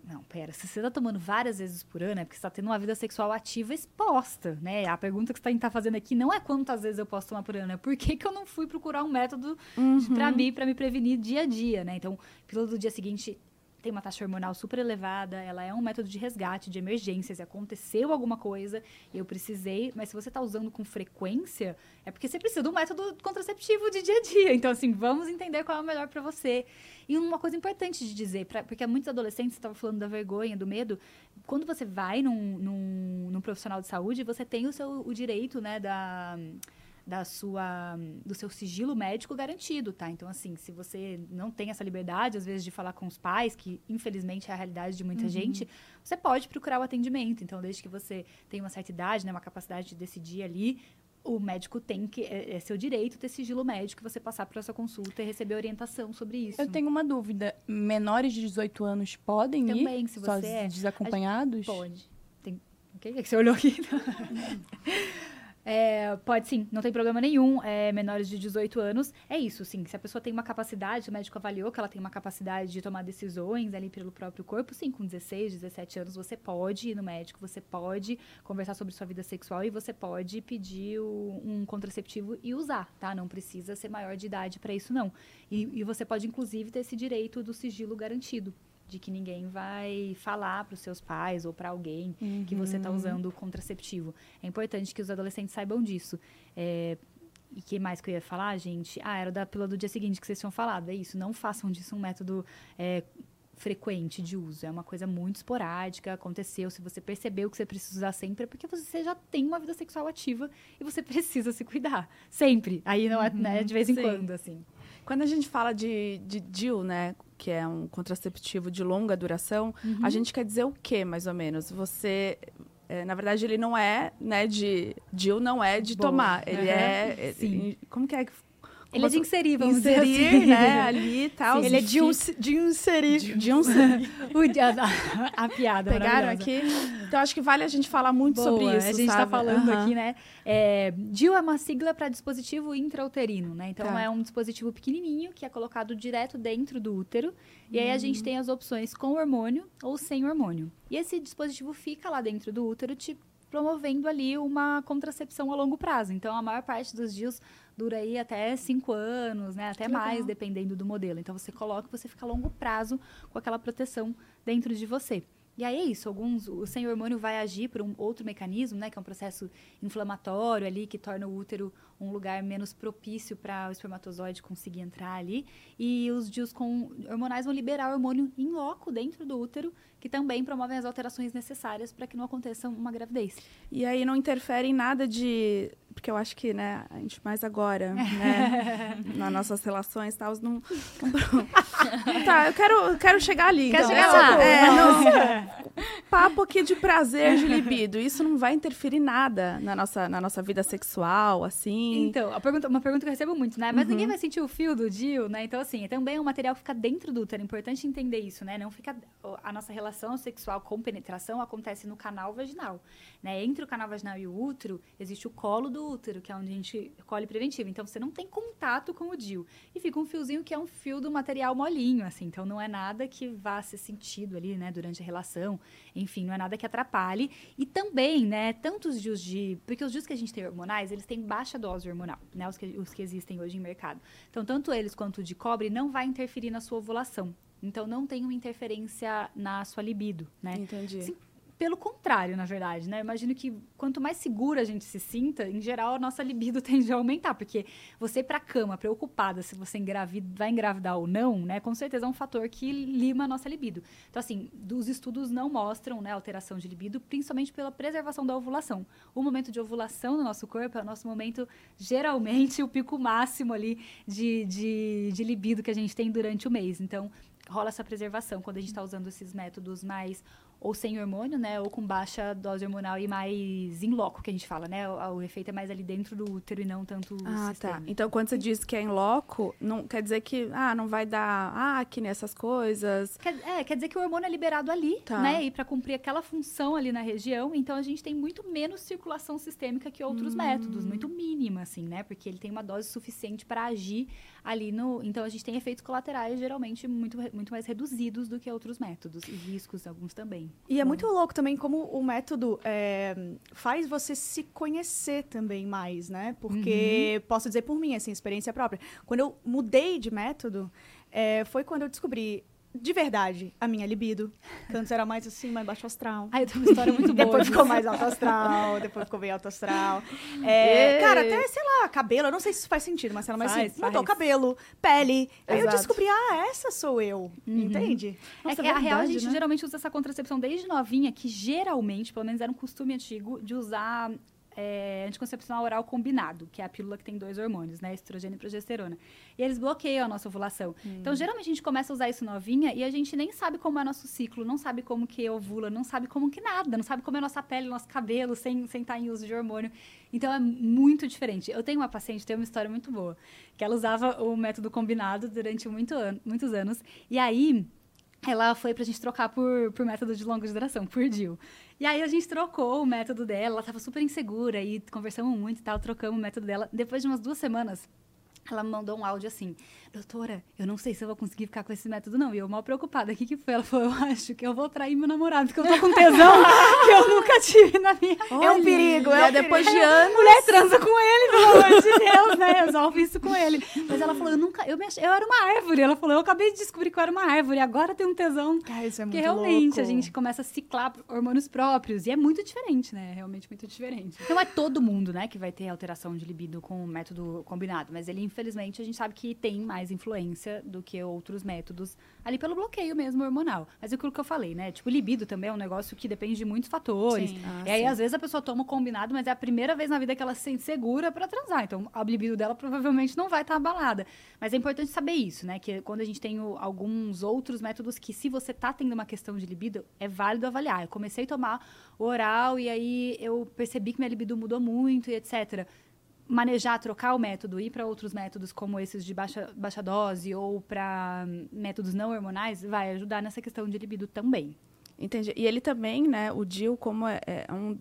Não, pera, se você tá tomando várias vezes por ano, é porque você tá tendo uma vida sexual ativa exposta, né? A pergunta que você tá, tá fazendo aqui não é quantas vezes eu posso tomar por ano, é por que, que eu não fui procurar um método de- pra mim, pra me prevenir dia a dia, né? Então, pílula do dia seguinte tem uma taxa hormonal super elevada, ela é um método de resgate, de emergência, se aconteceu alguma coisa e eu precisei, mas se você está usando com frequência, é porque você precisa de um método contraceptivo de dia a dia. Então, assim, vamos entender qual é o melhor para você. E uma coisa importante de dizer, pra, porque muitos adolescentes estavam falando da vergonha, do medo, quando você vai num, num, num profissional de saúde, você tem o seu o direito, né, da da sua do seu sigilo médico garantido, tá? Então assim, se você não tem essa liberdade às vezes de falar com os pais, que infelizmente é a realidade de muita gente, você pode procurar o atendimento. Então, desde que você tenha uma certa idade, né, uma capacidade de decidir ali, o médico tem que é, é seu direito ter sigilo médico, você passar por essa consulta e receber orientação sobre isso. Eu tenho uma dúvida. Menores de 18 anos podem Também, ir se você é. desacompanhados? Pode. Tem... O que é que você olhou aqui? É, pode sim, não tem problema nenhum. É, menores de 18 anos, é isso, sim. Se a pessoa tem uma capacidade, o médico avaliou que ela tem uma capacidade de tomar decisões ali pelo próprio corpo, sim, com 16, 17 anos você pode ir no médico, você pode conversar sobre sua vida sexual e você pode pedir o, um contraceptivo e usar, tá? Não precisa ser maior de idade para isso, não. E, e você pode, inclusive, ter esse direito do sigilo garantido de que ninguém vai falar para os seus pais ou para alguém uhum. que você está usando o contraceptivo. É importante que os adolescentes saibam disso. É, e que mais que eu ia falar, gente? Ah, era da pílula do dia seguinte que vocês tinham falado. É isso, não façam disso um método é, frequente de uso. É uma coisa muito esporádica, aconteceu. Se você percebeu que você precisa usar sempre, é porque você já tem uma vida sexual ativa e você precisa se cuidar. Sempre. Aí não é né, de vez em Sim. quando, assim. Quando a gente fala de, de DIL, né, que é um contraceptivo de longa duração, uhum. a gente quer dizer o quê, mais ou menos? Você é, na verdade, ele não é, né, de. DIL não é de Boa. tomar. Ele uhum. é. Ele, como que é ele é de inserir, vamos inserir, dizer assim. né, ali e tal. Sim, ele é de, um, de inserir. De, inserir. a, a, piada Pegaram aqui? Então, acho que vale a gente falar muito Boa, sobre isso, A gente está falando uhum. aqui, né? É, DIU é uma sigla para dispositivo intrauterino, né? Então, tá. é um dispositivo pequenininho que é colocado direto dentro do útero. E aí, a gente uhum. tem as opções com hormônio ou sem hormônio. E esse dispositivo fica lá dentro do útero, te promovendo ali uma contracepção a longo prazo. Então, a maior parte dos dias dura aí até cinco anos, né? Até mais, dependendo do modelo. Então, você coloca, você fica a longo prazo com aquela proteção dentro de você. E aí é isso, alguns, o sem hormônio vai agir por um outro mecanismo, né, que é um processo inflamatório ali, que torna o útero um lugar menos propício para o espermatozoide conseguir entrar ali. E os dias com hormonais vão liberar hormônio em loco dentro do útero, que também promovem as alterações necessárias para que não aconteça uma gravidez. E aí não interfere em nada de. Porque eu acho que, né, a gente mais agora, né, nas nossas relações e tal, não. tá, eu quero, quero chegar ali. Quer então. chegar lá? É, não, papo aqui de prazer, de libido. Isso não vai interferir nada na nossa, na nossa vida sexual, assim. Então, a pergunta, uma pergunta que eu recebo muito, né? Mas uhum. ninguém vai sentir o fio do Dio, né? Então, assim, também é um material que fica dentro do útero. É importante entender isso, né? Não fica. A nossa relação sexual com penetração acontece no canal vaginal. Né? Entre o canal vaginal e o útero, existe o colo do útero, que é onde a gente colhe preventivo. Então, você não tem contato com o Dio. E fica um fiozinho que é um fio do material molinho, assim. Então, não é nada que vá ser sentido ali, né? Durante a relação. Enfim, não é nada que atrapalhe. E também, né, tantos dias de. Porque os dias que a gente tem hormonais, eles têm baixa dose hormonal, né? Os que, os que existem hoje em mercado. Então, tanto eles quanto o de cobre não vai interferir na sua ovulação. Então, não tem uma interferência na sua libido, né? Entendi. Sim, pelo contrário, na verdade, né? Eu imagino que quanto mais segura a gente se sinta, em geral, a nossa libido tende a aumentar, porque você ir pra cama preocupada se você engravida, vai engravidar ou não, né? Com certeza é um fator que lima a nossa libido. Então, assim, os estudos não mostram, né, alteração de libido, principalmente pela preservação da ovulação. O momento de ovulação no nosso corpo é o nosso momento, geralmente, o pico máximo ali de, de, de libido que a gente tem durante o mês. Então, rola essa preservação quando a gente está usando esses métodos mais ou sem hormônio, né? Ou com baixa dose hormonal e mais em loco, que a gente fala, né? O, o efeito é mais ali dentro do útero e não tanto Ah, sistema. tá. Então, quando você diz que é em loco, não quer dizer que, ah, não vai dar acne, essas coisas. Quer, é, quer dizer que o hormônio é liberado ali, tá. né? E para cumprir aquela função ali na região, então a gente tem muito menos circulação sistêmica que outros hum. métodos, muito mínima, assim, né? Porque ele tem uma dose suficiente para agir ali no. Então a gente tem efeitos colaterais geralmente muito, muito mais reduzidos do que outros métodos, e riscos, alguns também. E é muito louco também como o método é, faz você se conhecer também mais, né? Porque uhum. posso dizer por mim, assim, experiência própria. Quando eu mudei de método, é, foi quando eu descobri de verdade, a minha libido. Antes era mais assim, mais baixo astral. Ai, eu tenho uma história muito boa. depois ficou mais alto astral, depois ficou bem alto astral. É, cara, até, sei lá, cabelo, eu não sei se isso faz sentido, mas ela mais assim, mudou cabelo, pele. Aí eu descobri, ah, essa sou eu. Uhum. Entende? Nossa, é que, é a real, a gente né? geralmente usa essa contracepção desde novinha, que geralmente, pelo menos era um costume antigo, de usar é, anticoncepcional oral combinado, que é a pílula que tem dois hormônios, né? Estrogênio e progesterona. E eles bloqueiam a nossa ovulação. Hum. Então, geralmente, a gente começa a usar isso novinha e a gente nem sabe como é nosso ciclo, não sabe como que ovula, não sabe como que nada, não sabe como é nossa pele, nosso cabelo, sem, sem estar em uso de hormônio. Então, é muito diferente. Eu tenho uma paciente, tem uma história muito boa, que ela usava o método combinado durante muito an muitos anos. E aí ela foi pra gente trocar por, por método de longa duração, por DIL. E aí a gente trocou o método dela, ela tava super insegura e conversamos muito e tal, trocamos o método dela. Depois de umas duas semanas, ela me mandou um áudio assim: Doutora, eu não sei se eu vou conseguir ficar com esse método, não. E eu mal preocupada. O que, que foi? Ela falou: Eu acho que eu vou trair meu namorado, porque eu tô com tesão que eu nunca tive na minha É um perigo, é, É, um depois de perigo. anos. mulher transa com ele, pelo amor de Deus, né? Resolve isso com ele. Mas ela falou, eu nunca, eu, me ach... eu era uma árvore. Ela falou, eu acabei de descobrir que eu era uma árvore, agora tem um tesão. Cara, isso é Porque muito realmente louco. a gente começa a ciclar hormônios próprios. E é muito diferente, né? É realmente muito diferente. Não é todo mundo, né, que vai ter alteração de libido com o método combinado. Mas ele, infelizmente, a gente sabe que tem mais influência do que outros métodos ali pelo bloqueio mesmo hormonal. Mas é aquilo que eu falei, né? Tipo, libido também é um negócio que depende de muitos fatores. Sim. Ah, e aí, sim. às vezes, a pessoa toma o combinado, mas é a primeira vez na vida que ela se sente segura pra transar. Então, a libido dela provavelmente não vai estar abalada. Mas é importante saber isso, né? Que quando a gente tem o- alguns outros métodos que, se você tá tendo uma questão de libido, é válido avaliar. Eu comecei a tomar o oral e aí eu percebi que minha libido mudou muito e etc. Manejar, trocar o método, ir para outros métodos como esses de baixa, baixa dose ou para métodos não hormonais, vai ajudar nessa questão de libido também. Entendi. E ele também, né, o DIL, como é, é um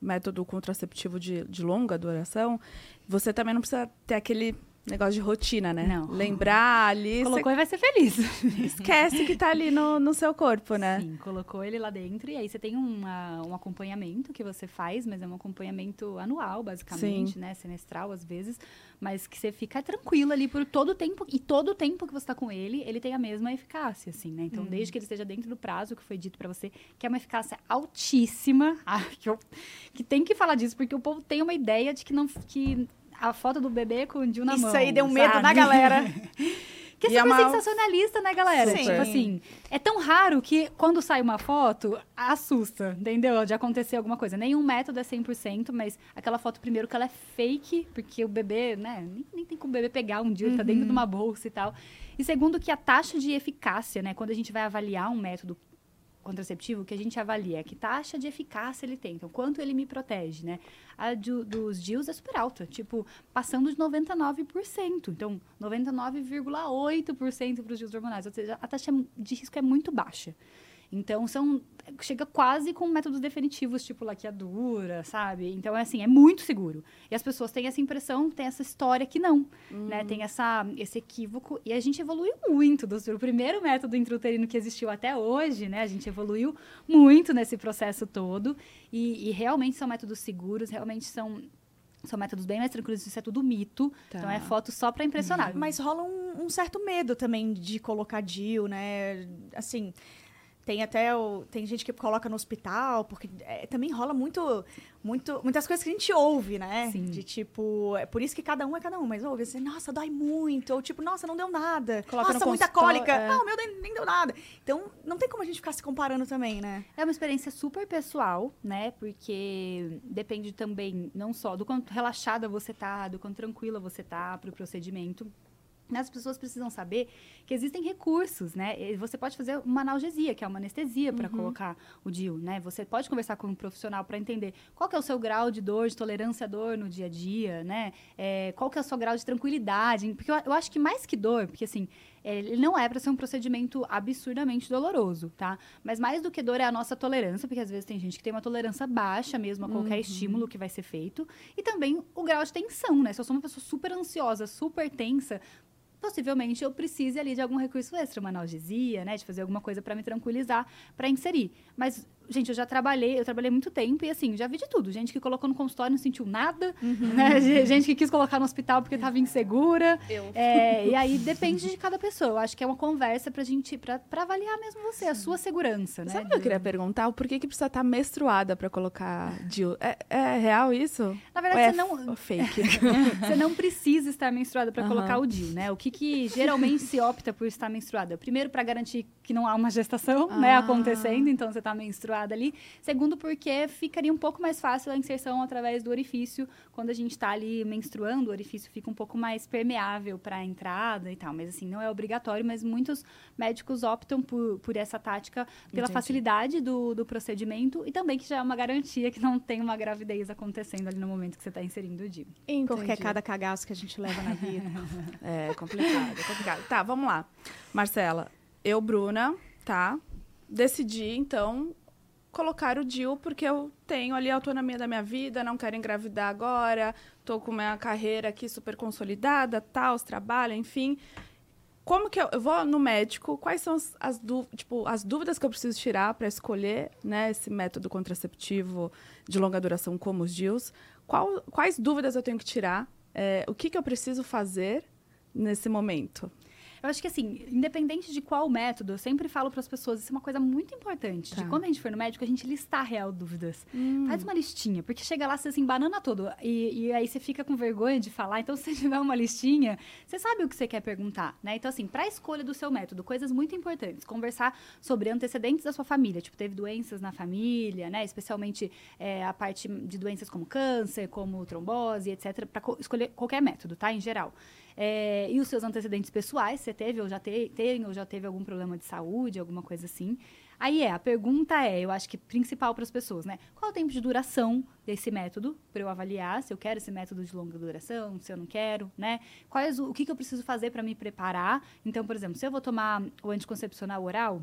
método contraceptivo de, de longa duração, você também não precisa ter aquele negócio de rotina, né? Não. Lembrar ali, Colocou e vai ser feliz. esquece que tá ali no, no seu corpo, né? Sim, colocou ele lá dentro e aí você tem uma- um acompanhamento que você faz, mas é um acompanhamento anual, basicamente, né? Semestral, às vezes, mas que você fica tranquilo ali por todo o tempo, e todo o tempo que você tá com ele, ele tem a mesma eficácia, assim, né? Então, desde que ele esteja dentro do prazo que foi dito pra você, que é uma eficácia altíssima, ah, que, eu, que tem que falar disso, porque o povo tem uma ideia de que não... Que, a foto do bebê com o Dil na mão. Isso aí deu um medo sabe? na galera. Que é super uma- sensacionalista, né, galera? Sim. Tipo assim, é tão raro que quando sai uma foto, assusta, entendeu? De acontecer alguma coisa. Nenhum método é 100%, mas aquela foto, primeiro, que ela é fake, porque o bebê, né, nem, nem tem como o bebê pegar um dia, ele tá dentro de uma bolsa e tal. E segundo, que a taxa de eficácia, né, quando a gente vai avaliar um método contraceptivo, o que a gente avalia é que taxa de eficácia ele tem. Então, quanto ele me protege, né? A do- dos DIUs é super alta, tipo, passando de 99%. Então, 99,8% para os DIUs hormonais. Ou seja, a taxa de risco é muito baixa. Então, são chega quase com métodos definitivos, tipo laqueadura, sabe? Então, é assim, é muito seguro. E as pessoas têm essa impressão, têm essa história que não, né? Tem essa, esse equívoco. E a gente evoluiu muito, doutor. O primeiro método intrauterino que existiu até hoje, né? A gente evoluiu muito nesse processo todo. E, e realmente são métodos seguros, realmente são... São métodos bem mais tranquilos, isso é tudo mito. Tá. Então é foto só pra impressionar. Mas rola um, um certo medo também de colocar DIL, né? Assim, tem até o, tem gente que coloca no hospital, porque é, também rola muito, muito, muitas coisas que a gente ouve, né? Sim. De tipo, é por isso que cada um é cada um, mas ouve assim, nossa, dói muito, ou tipo, nossa, não deu nada. Coloca nossa, no muita cólica. é. Não, meu nem, nem deu nada. Então, não tem como a gente ficar se comparando também, né? É uma experiência super pessoal, né? Porque depende também não só do quanto relaxada você tá, do quanto tranquila você tá pro procedimento. As pessoas precisam saber que existem recursos, né? Você pode fazer uma analgesia, que é uma anestesia para colocar o DIU, né? Você pode conversar com um profissional para entender qual é o seu grau de dor, de tolerância à dor no dia a dia, né? É, qual que é o seu grau de tranquilidade. Porque eu, eu acho que mais que dor, porque assim, é, ele não é para ser um procedimento absurdamente doloroso, tá? Mas mais do que dor é a nossa tolerância, porque às vezes tem gente que tem uma tolerância baixa mesmo a qualquer estímulo que vai ser feito. E também o grau de tensão, né? Se eu sou uma pessoa super ansiosa, super tensa, possivelmente eu precise ali de algum recurso extra, uma analgesia, né, de fazer alguma coisa para me tranquilizar, para inserir. Mas gente, eu já trabalhei, eu trabalhei muito tempo e assim, já vi de tudo. Gente que colocou no consultório e não sentiu nada, né? Ge- Gente que quis colocar no hospital porque estava insegura. Eu. É, e aí depende de cada pessoa. Eu acho que é uma conversa pra gente, pra, pra avaliar mesmo você, a sua segurança, né? Sabe o que eu queria perguntar? Por que, que precisa estar menstruada pra colocar DIU? É, é real isso? Na verdade, é você não, f- fake? Você não precisa estar menstruada para Aham. colocar o DIU, né? O que, que geralmente se opta por estar menstruada? Primeiro, para garantir que não há uma gestação, né, Ah. acontecendo, então você está menstruada ali. Segundo, porque ficaria um pouco mais fácil a inserção através do orifício. Quando a gente está ali menstruando, o orifício fica um pouco mais permeável para a entrada e tal. Mas assim, não é obrigatório, mas muitos médicos optam por, por essa tática pela Entendi. facilidade do, do procedimento e também que já é uma garantia que não tem uma gravidez acontecendo ali no momento que você está inserindo o DIU. Porque é cada cagaço que a gente leva na vida. É complicado, é complicado. Tá, vamos lá. Marcela, eu, Bruna, tá? Decidi, então, colocar o DIU porque eu tenho ali a autonomia da minha vida, não quero engravidar agora, tô com minha carreira aqui super consolidada, tal, trabalho, enfim. Como que eu, eu vou no médico? Quais são as, as, tipo, as dúvidas que eu preciso tirar para escolher né, esse método contraceptivo de longa duração como os DIUs? Qual, quais dúvidas eu tenho que tirar? É, o que, que eu preciso fazer nesse momento? Eu acho que assim, independente de qual método, eu sempre falo para as pessoas, isso é uma coisa muito importante. Tá. De quando a gente for no médico, a gente listar real dúvidas. Hum. Faz uma listinha, porque chega lá, você se embanana todo. E, e, aí você fica com vergonha de falar. Então, se você tiver uma listinha, você sabe o que você quer perguntar, né? Então, assim, para a escolha do seu método, coisas muito importantes. Conversar sobre antecedentes da sua família. Tipo, teve doenças na família, né? Especialmente é, a parte de doenças como câncer, como trombose, etc. Para escolher qualquer método, tá? Em geral. É, e os seus antecedentes pessoais, você teve ou já te, tem ou já teve algum problema de saúde, alguma coisa assim. Aí é, a pergunta é, eu acho que principal para as pessoas, né? Qual é o tempo de duração desse método para eu avaliar se eu quero esse método de longa duração, se eu não quero, né? Quais o, o que, que eu preciso fazer para me preparar? Então, por exemplo, se eu vou tomar o anticoncepcional oral,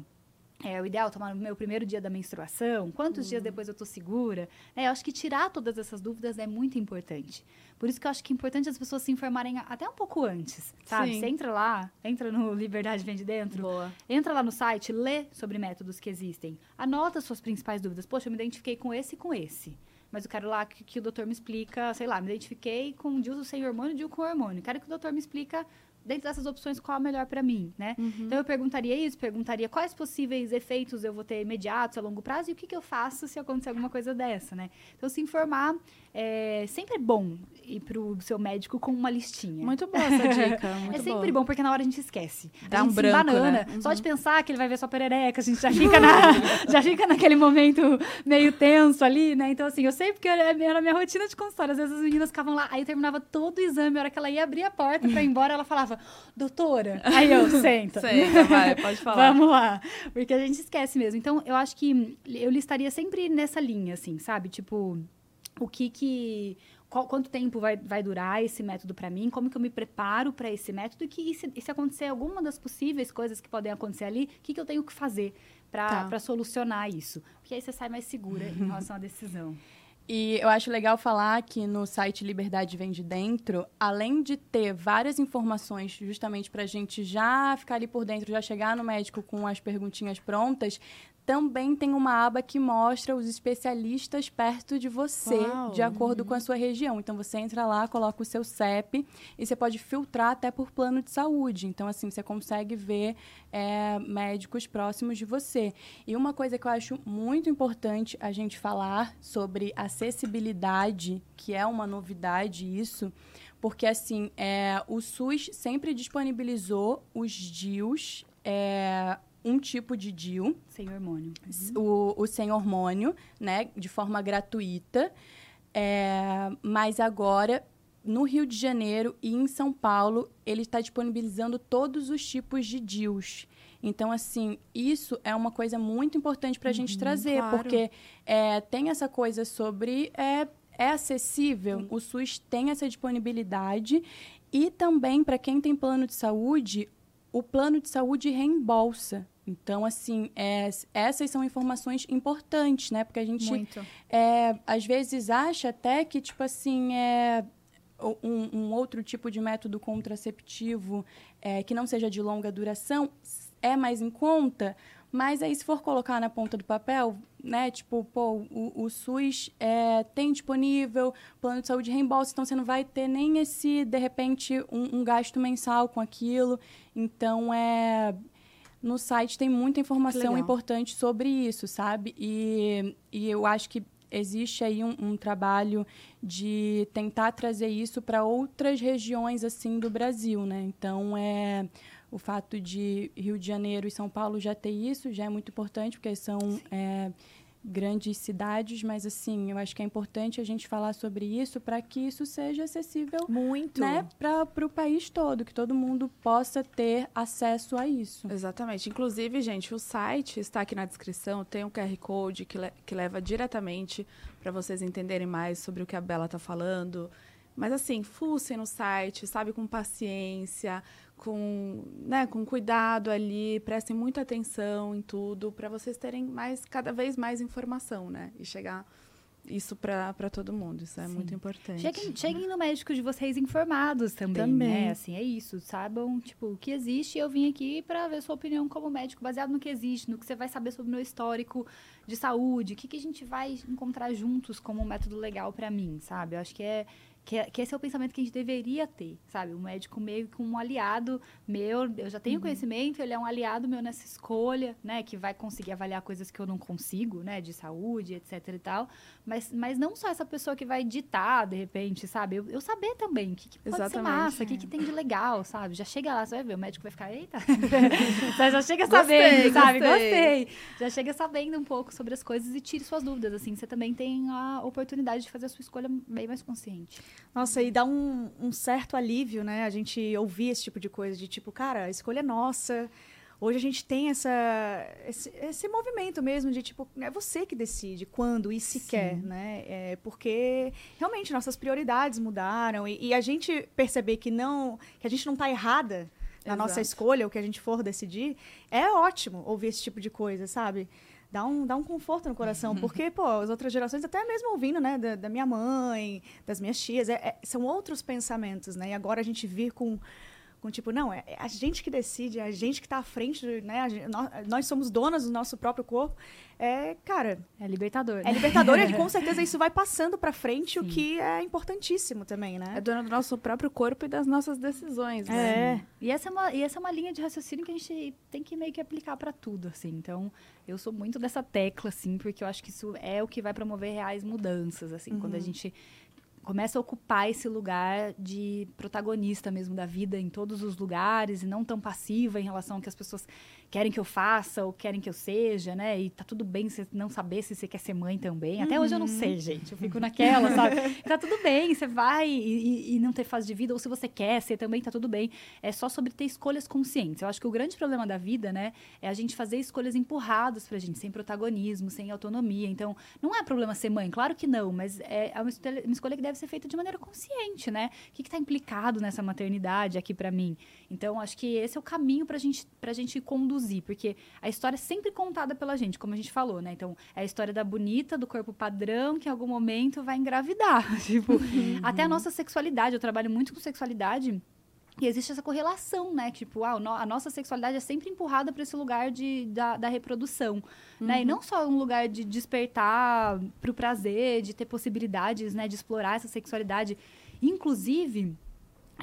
é o ideal tomar no meu primeiro dia da menstruação? Quantos dias uhum. depois eu estou segura? É, eu acho que tirar todas essas dúvidas é muito importante. Por isso que eu acho que é importante as pessoas se informarem até um pouco antes, sabe? Sim. Você entra lá, entra no Liberdade Vem de Dentro, Boa. entra lá no site, lê sobre métodos que existem, anota suas principais dúvidas. Poxa, eu me identifiquei com esse e com esse mas eu quero lá que, que, o doutor me explica, sei lá, me identifiquei com Dilso sem hormônio e Dil com hormônio. Quero que o doutor me explica dentro dessas opções, qual a melhor para mim, né? Uhum. Então, eu perguntaria isso, perguntaria quais possíveis efeitos eu vou ter imediatos, a longo prazo, e o que, que eu faço se acontecer alguma coisa dessa, né? Então, se informar é sempre bom ir pro seu médico com uma listinha. Muito boa essa dica. é sempre boa. bom, porque na hora a gente esquece. Dá a gente um branco, banana. Né? Uhum. Só de pensar que ele vai ver sua perereca, a gente já fica, na, já fica naquele momento meio tenso ali, né? Então, assim, eu sei porque era a minha rotina de consultório. Às vezes as meninas ficavam lá, aí eu terminava todo o exame, a hora que ela ia abrir a porta pra ir embora, ela falava, doutora. Aí eu, senta. Senta, vai, pode falar. Vamos lá. Porque a gente esquece mesmo. Então, eu acho que eu listaria sempre nessa linha, assim, sabe? Tipo, o que que qual, quanto tempo vai, vai durar esse método para mim, como que eu me preparo para esse método e, que, e se, e se, acontecer alguma das possíveis coisas que podem acontecer ali, o que, que eu tenho que fazer para tá. solucionar isso. Porque aí você sai mais segura em relação à decisão. E eu acho legal falar que no site Liberdade Vem de Dentro, além de ter várias informações justamente para a gente já ficar ali por dentro, já chegar no médico com as perguntinhas prontas, também tem uma aba que mostra os especialistas perto de você, Uau. de acordo uhum. com a sua região. Então você entra lá, coloca o seu CEP e você pode filtrar até por plano de saúde. Então, assim, você consegue ver é, médicos próximos de você. E uma coisa que eu acho muito importante a gente falar sobre acessibilidade, que é uma novidade isso, porque assim, é, o SUS sempre disponibilizou os DIUs. É, um tipo de DIU. Sem hormônio. Uhum. O, o sem hormônio, né? De forma gratuita. É, mas agora, no Rio de Janeiro e em São Paulo, ele está disponibilizando todos os tipos de DIUs. Então, assim, isso é uma coisa muito importante para a uhum, gente trazer, claro. porque é, tem essa coisa sobre. É, é acessível, Sim. o SUS tem essa disponibilidade e também para quem tem plano de saúde, o plano de saúde reembolsa. Então, assim, é, essas são informações importantes, né? Porque a gente, é, às vezes, acha até que, tipo assim, é, um, um outro tipo de método contraceptivo é, que não seja de longa duração é mais em conta, mas aí, se for colocar na ponta do papel, né, tipo, pô, o, o SUS é, tem disponível plano de saúde reembolso, então você não vai ter nem esse, de repente, um, um gasto mensal com aquilo. Então, é no site tem muita informação importante sobre isso, sabe? E, e eu acho que existe aí um, um trabalho de tentar trazer isso para outras regiões assim do Brasil, né? Então é o fato de Rio de Janeiro e São Paulo já ter isso já é muito importante porque são é, grandes cidades, mas assim, eu acho que é importante a gente falar sobre isso para que isso seja acessível muito né, para o país todo, que todo mundo possa ter acesso a isso. Exatamente. Inclusive, gente, o site está aqui na descrição, tem um QR Code que, le que leva diretamente para vocês entenderem mais sobre o que a Bela está falando. Mas assim, fucem no site, sabe, com paciência, com, né, com cuidado ali, prestem muita atenção em tudo, para vocês terem mais, cada vez mais informação, né? E chegar isso para todo mundo. Isso é Sim. muito importante. Cheguem, cheguem no médico de vocês informados também, Também. né? Assim, é isso. Saibam, tipo, o que existe. Eu vim aqui para ver sua opinião como médico, baseado no que existe, no que você vai saber sobre o meu histórico de saúde, o que, que a gente vai encontrar juntos como um método legal para mim, sabe? Eu acho que é, que é que esse é o pensamento que a gente deveria ter, sabe? O médico meio que um aliado meu, eu já tenho conhecimento, ele é um aliado meu nessa escolha, né? Que vai conseguir avaliar coisas que eu não consigo, né? De saúde, etc e tal. Mas, mas não só essa pessoa que vai ditar, de repente, sabe? Eu, eu saber também o que, que pode ser Exatamente. massa, o que, que tem de legal, sabe? Já chega lá, você vai ver, o médico vai ficar, eita. Já chega sabendo, Gostei, sabe? gostei. Já chega sabendo um pouco sobre as coisas e tire suas dúvidas, assim. Você também tem a oportunidade de fazer a sua escolha bem mais consciente. Nossa, e dá um, um certo alívio, né? A gente ouvir esse tipo de coisa, de tipo, cara, a escolha é nossa. Hoje a gente tem essa, esse, esse movimento mesmo de tipo, é você que decide quando e se Sim. quer, né? É porque realmente nossas prioridades mudaram e, e a gente perceber que não, que a gente não está errada na nossa Exato. escolha, o que a gente for decidir, é ótimo ouvir esse tipo de coisa, sabe? Dá um, dá um conforto no coração, porque, pô, as outras gerações, até mesmo ouvindo, né, da, da minha mãe, das minhas tias, é- é- são outros pensamentos, né? E agora a gente vir com, com tipo, não, é, é a gente que decide, é a gente que está à frente, né? gente- nós, nós somos donas do nosso próprio corpo. É, cara, É libertador. é né? libertador e com certeza isso vai passando para frente, o Sim. que é importantíssimo também, É né? dona do nosso próprio corpo e das nossas decisões, né? É. E essa, é uma, e essa é uma linha de raciocínio que a gente tem que meio que aplicar para tudo, assim. Então, eu sou muito dessa tecla, assim, porque eu acho que isso é o que vai promover reais mudanças, assim. Quando a gente começa a ocupar esse lugar de protagonista mesmo da vida em todos os lugares e não tão passiva em relação ao que as pessoas querem que eu faça ou querem que eu seja, né? E tá tudo bem você não saber se você quer ser mãe também. Até hoje eu não sei, gente. Eu fico naquela, sabe? Tá tudo bem, você vai e, e- não ter fase de vida, ou se você quer ser também, tá tudo bem. É só sobre ter escolhas conscientes. Eu acho que o grande problema da vida, né, é a gente fazer escolhas empurradas pra gente, sem protagonismo, sem autonomia. Então, não é problema ser mãe, claro que não, mas é escolha, uma escolha que deve ser feita de maneira consciente, né? O que, que tá implicado nessa maternidade aqui pra mim? Então, acho que esse é o caminho pra gente, pra gente conduzir, porque a história é sempre contada pela gente, como a gente falou, né? Então, é a história da bonita, do corpo padrão, que em algum momento vai engravidar. tipo, até a nossa sexualidade, eu trabalho muito com sexualidade. E existe essa correlação, né? Tipo, ah, a nossa sexualidade é sempre empurrada para esse lugar de, da, da reprodução, né? E não só um lugar de despertar para o prazer, de ter possibilidades, né? De explorar essa sexualidade. Inclusive,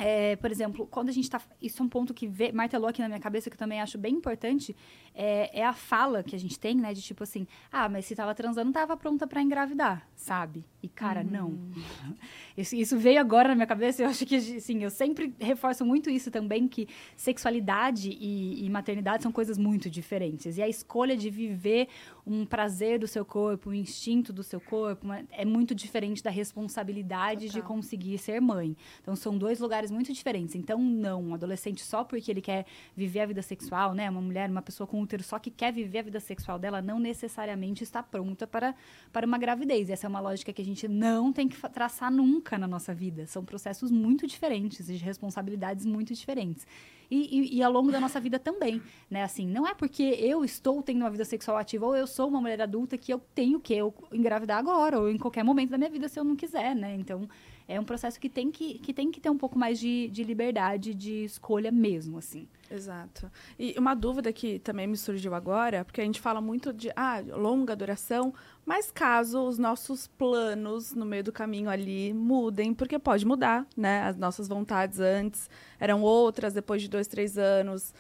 é, por exemplo, quando a gente tá. Isso é um ponto que vê, martelou aqui na minha cabeça, que eu também acho bem importante, é, é a fala que a gente tem, né? De tipo assim, ah, mas se tava transando, tava pronta para engravidar, sabe? E, cara, não. Isso, isso veio agora na minha cabeça, eu acho que, assim, eu sempre reforço muito isso também, que sexualidade e, e maternidade são coisas muito diferentes. E a escolha de viver um prazer do seu corpo, um instinto do seu corpo, uma- é muito diferente da responsabilidade de Total. conseguir ser mãe. Então, são dois lugares muito diferentes. Então, não, um adolescente só porque ele quer viver a vida sexual, né? Uma mulher, uma pessoa com útero só que quer viver a vida sexual dela, não necessariamente está pronta para, para uma gravidez. Essa é uma lógica que a gente não tem que traçar nunca na nossa vida. São processos muito diferentes e de responsabilidades muito diferentes. E, e- e ao longo da nossa vida também, né? Assim, não é porque eu estou tendo uma vida sexual ativa ou eu sou uma mulher adulta que eu tenho que eu engravidar agora ou em qualquer momento da minha vida se eu não quiser, né? Então, é um processo que tem que, que, tem que ter um pouco mais de, de liberdade de escolha mesmo, assim. Exato. E uma dúvida que também me surgiu agora, porque a gente fala muito de ah, longa duração, mas caso os nossos planos no meio do caminho ali mudem, porque pode mudar, né? As nossas vontades antes eram outras, depois de dois, três anos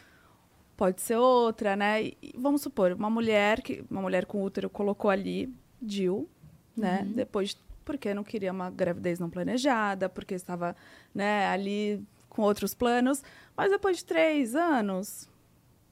pode ser outra, né? E vamos supor, uma mulher que uma mulher com útero colocou ali Jill, né? Depois porque não queria uma gravidez não planejada, porque estava, né, ali com outros planos, mas depois de três anos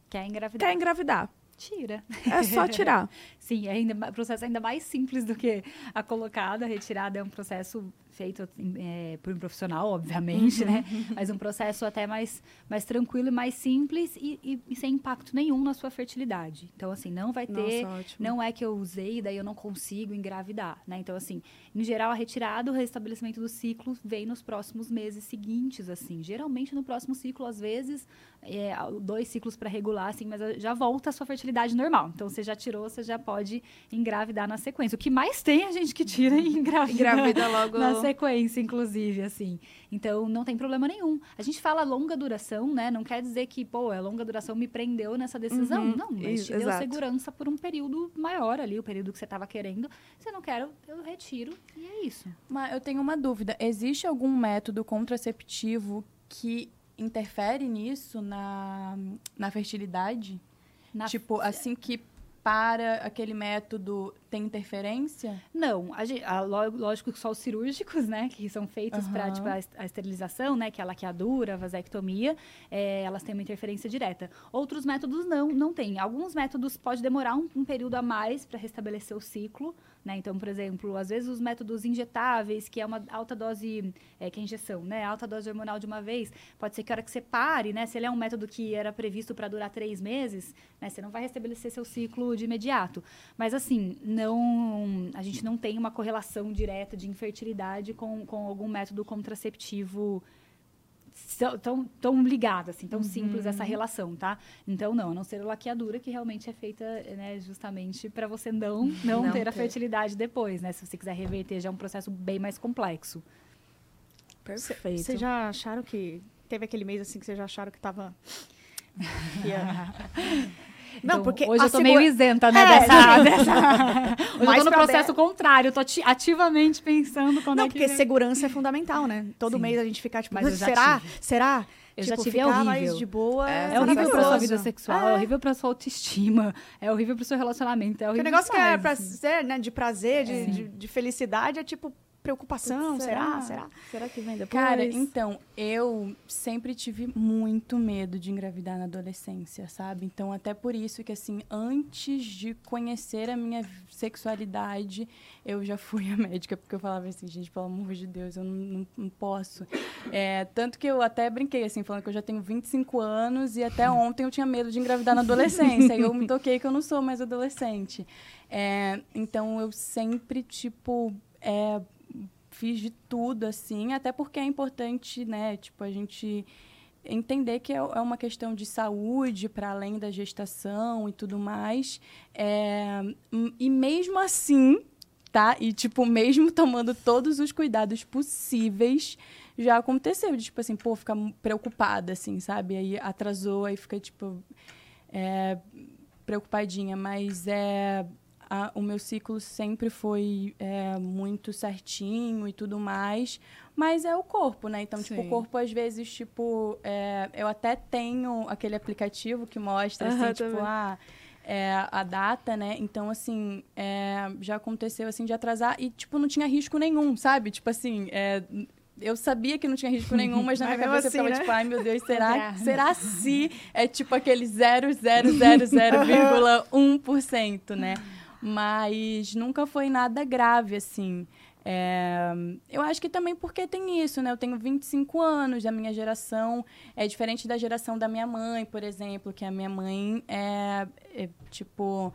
Quer engravidar? quer engravidar. Tira. É só tirar. Sim, é ainda um processo ainda mais simples do que a colocada, a retirada é um processo feito é, por um profissional, obviamente, né? Uhum. Mas um processo até mais, mais tranquilo e mais simples e, e, e, sem impacto nenhum na sua fertilidade. Então, assim, não vai ter. Nossa, não é que eu usei, daí eu não consigo engravidar, né? Então, assim, em geral, a retirada, o restabelecimento do ciclo vem nos próximos meses seguintes, assim. Geralmente no próximo ciclo, às vezes, é, dois ciclos para regular, assim, mas já volta a sua fertilidade normal. Então, você já tirou, você já pode engravidar na sequência. O que mais tem a gente que tira e engravida, engravida logo na sequência, inclusive, assim. Então, não tem problema nenhum. A gente fala longa duração, né? Não quer dizer que, pô, a longa duração me prendeu nessa decisão. Uhum, não, mas te deu segurança por um período maior ali, o período que você estava querendo. Se eu não quero, eu retiro e é isso. Mas eu tenho uma dúvida. Existe algum método contraceptivo que interfere nisso na, na fertilidade? Na tipo, assim que para aquele método tem interferência? Não, a a, lógico que só os cirúrgicos, né, que são feitos uhum. para tipo, a, a, esterilização, né, que é a laqueadura, a vasectomia, é, elas têm uma interferência direta. Outros métodos não, não tem. Alguns métodos pode demorar um, um período a mais para restabelecer o ciclo, né? Então, por exemplo, às vezes os métodos injetáveis, que é uma alta dose, é, que é injeção, né? Alta dose hormonal de uma vez, pode ser que a hora que você pare, né? Se ele é um método que era previsto para durar três meses, né? Você não vai restabelecer seu ciclo de imediato. Mas, assim, não, a gente não tem uma correlação direta de infertilidade com, com algum método contraceptivo tão, tão ligada, assim, tão uhum. simples essa relação, tá? Então, não, a não ser a laqueadura, que realmente é feita né, justamente para você não, não, não ter, ter, a fertilidade depois, né? Se você quiser reverter, já é um processo bem mais complexo. Perfeito. Vocês já acharam que. Teve aquele mês assim que vocês já acharam que tava. Yeah. Não, então, porque hoje eu tô segura... meio isenta, né, é, dessa, dessa... Hoje eu tô no processo contrário, eu tô ativamente pensando quando Não, é que... porque segurança é fundamental, né? Todo Sim. mês a gente fica tipo, mas será? Será? Eu tipo, já tive é horrível. mais de boa. É, é horrível pra sua vida sexual, é. é horrível pra sua autoestima, é horrível pro seu relacionamento, é horrível. o negócio que é pra ser, né, de prazer, de, é. de, de felicidade, é tipo, preocupação, será? será? Será? Será que vem depois? Cara, então, eu sempre tive muito medo de engravidar na adolescência, sabe? Então, até por isso que, assim, antes de conhecer a minha sexualidade, eu já fui a médica, porque eu falava assim, gente, pelo amor de Deus, eu não, não, não posso. É, tanto que eu até brinquei, assim, falando que eu já tenho 25 anos e até ontem eu tinha medo de engravidar na adolescência. e eu me toquei que eu não sou mais adolescente. É, então, eu sempre, tipo, é, fiz de tudo, assim, até porque é importante, né, tipo, a gente entender que é, é uma questão de saúde para além da gestação e tudo mais. É, e mesmo assim, tá? E, tipo, mesmo tomando todos os cuidados possíveis, já aconteceu. De, tipo assim, pô, ficar preocupada, assim, sabe? Aí atrasou, aí fica, tipo, é, preocupadinha. Mas é a, o meu ciclo sempre foi é, muito certinho e tudo mais, mas é o corpo, né? Então, Sim. tipo, o corpo às vezes, tipo, é, eu até tenho aquele aplicativo que mostra, assim, tipo, ah, é, a data, né? Então, assim, é, já aconteceu, assim, de atrasar e, tipo, não tinha risco nenhum, sabe? Tipo assim, é, eu sabia que não tinha risco nenhum, mas na minha cabeça assim, eu ficava né? tipo, ai meu Deus, será, será se é tipo aquele 0,000,1%, né? Mas nunca foi nada grave, assim. É, eu acho que também porque tem isso, né? Eu tenho 25 anos, a minha geração é diferente da geração da minha mãe, por exemplo, que a minha mãe é, é tipo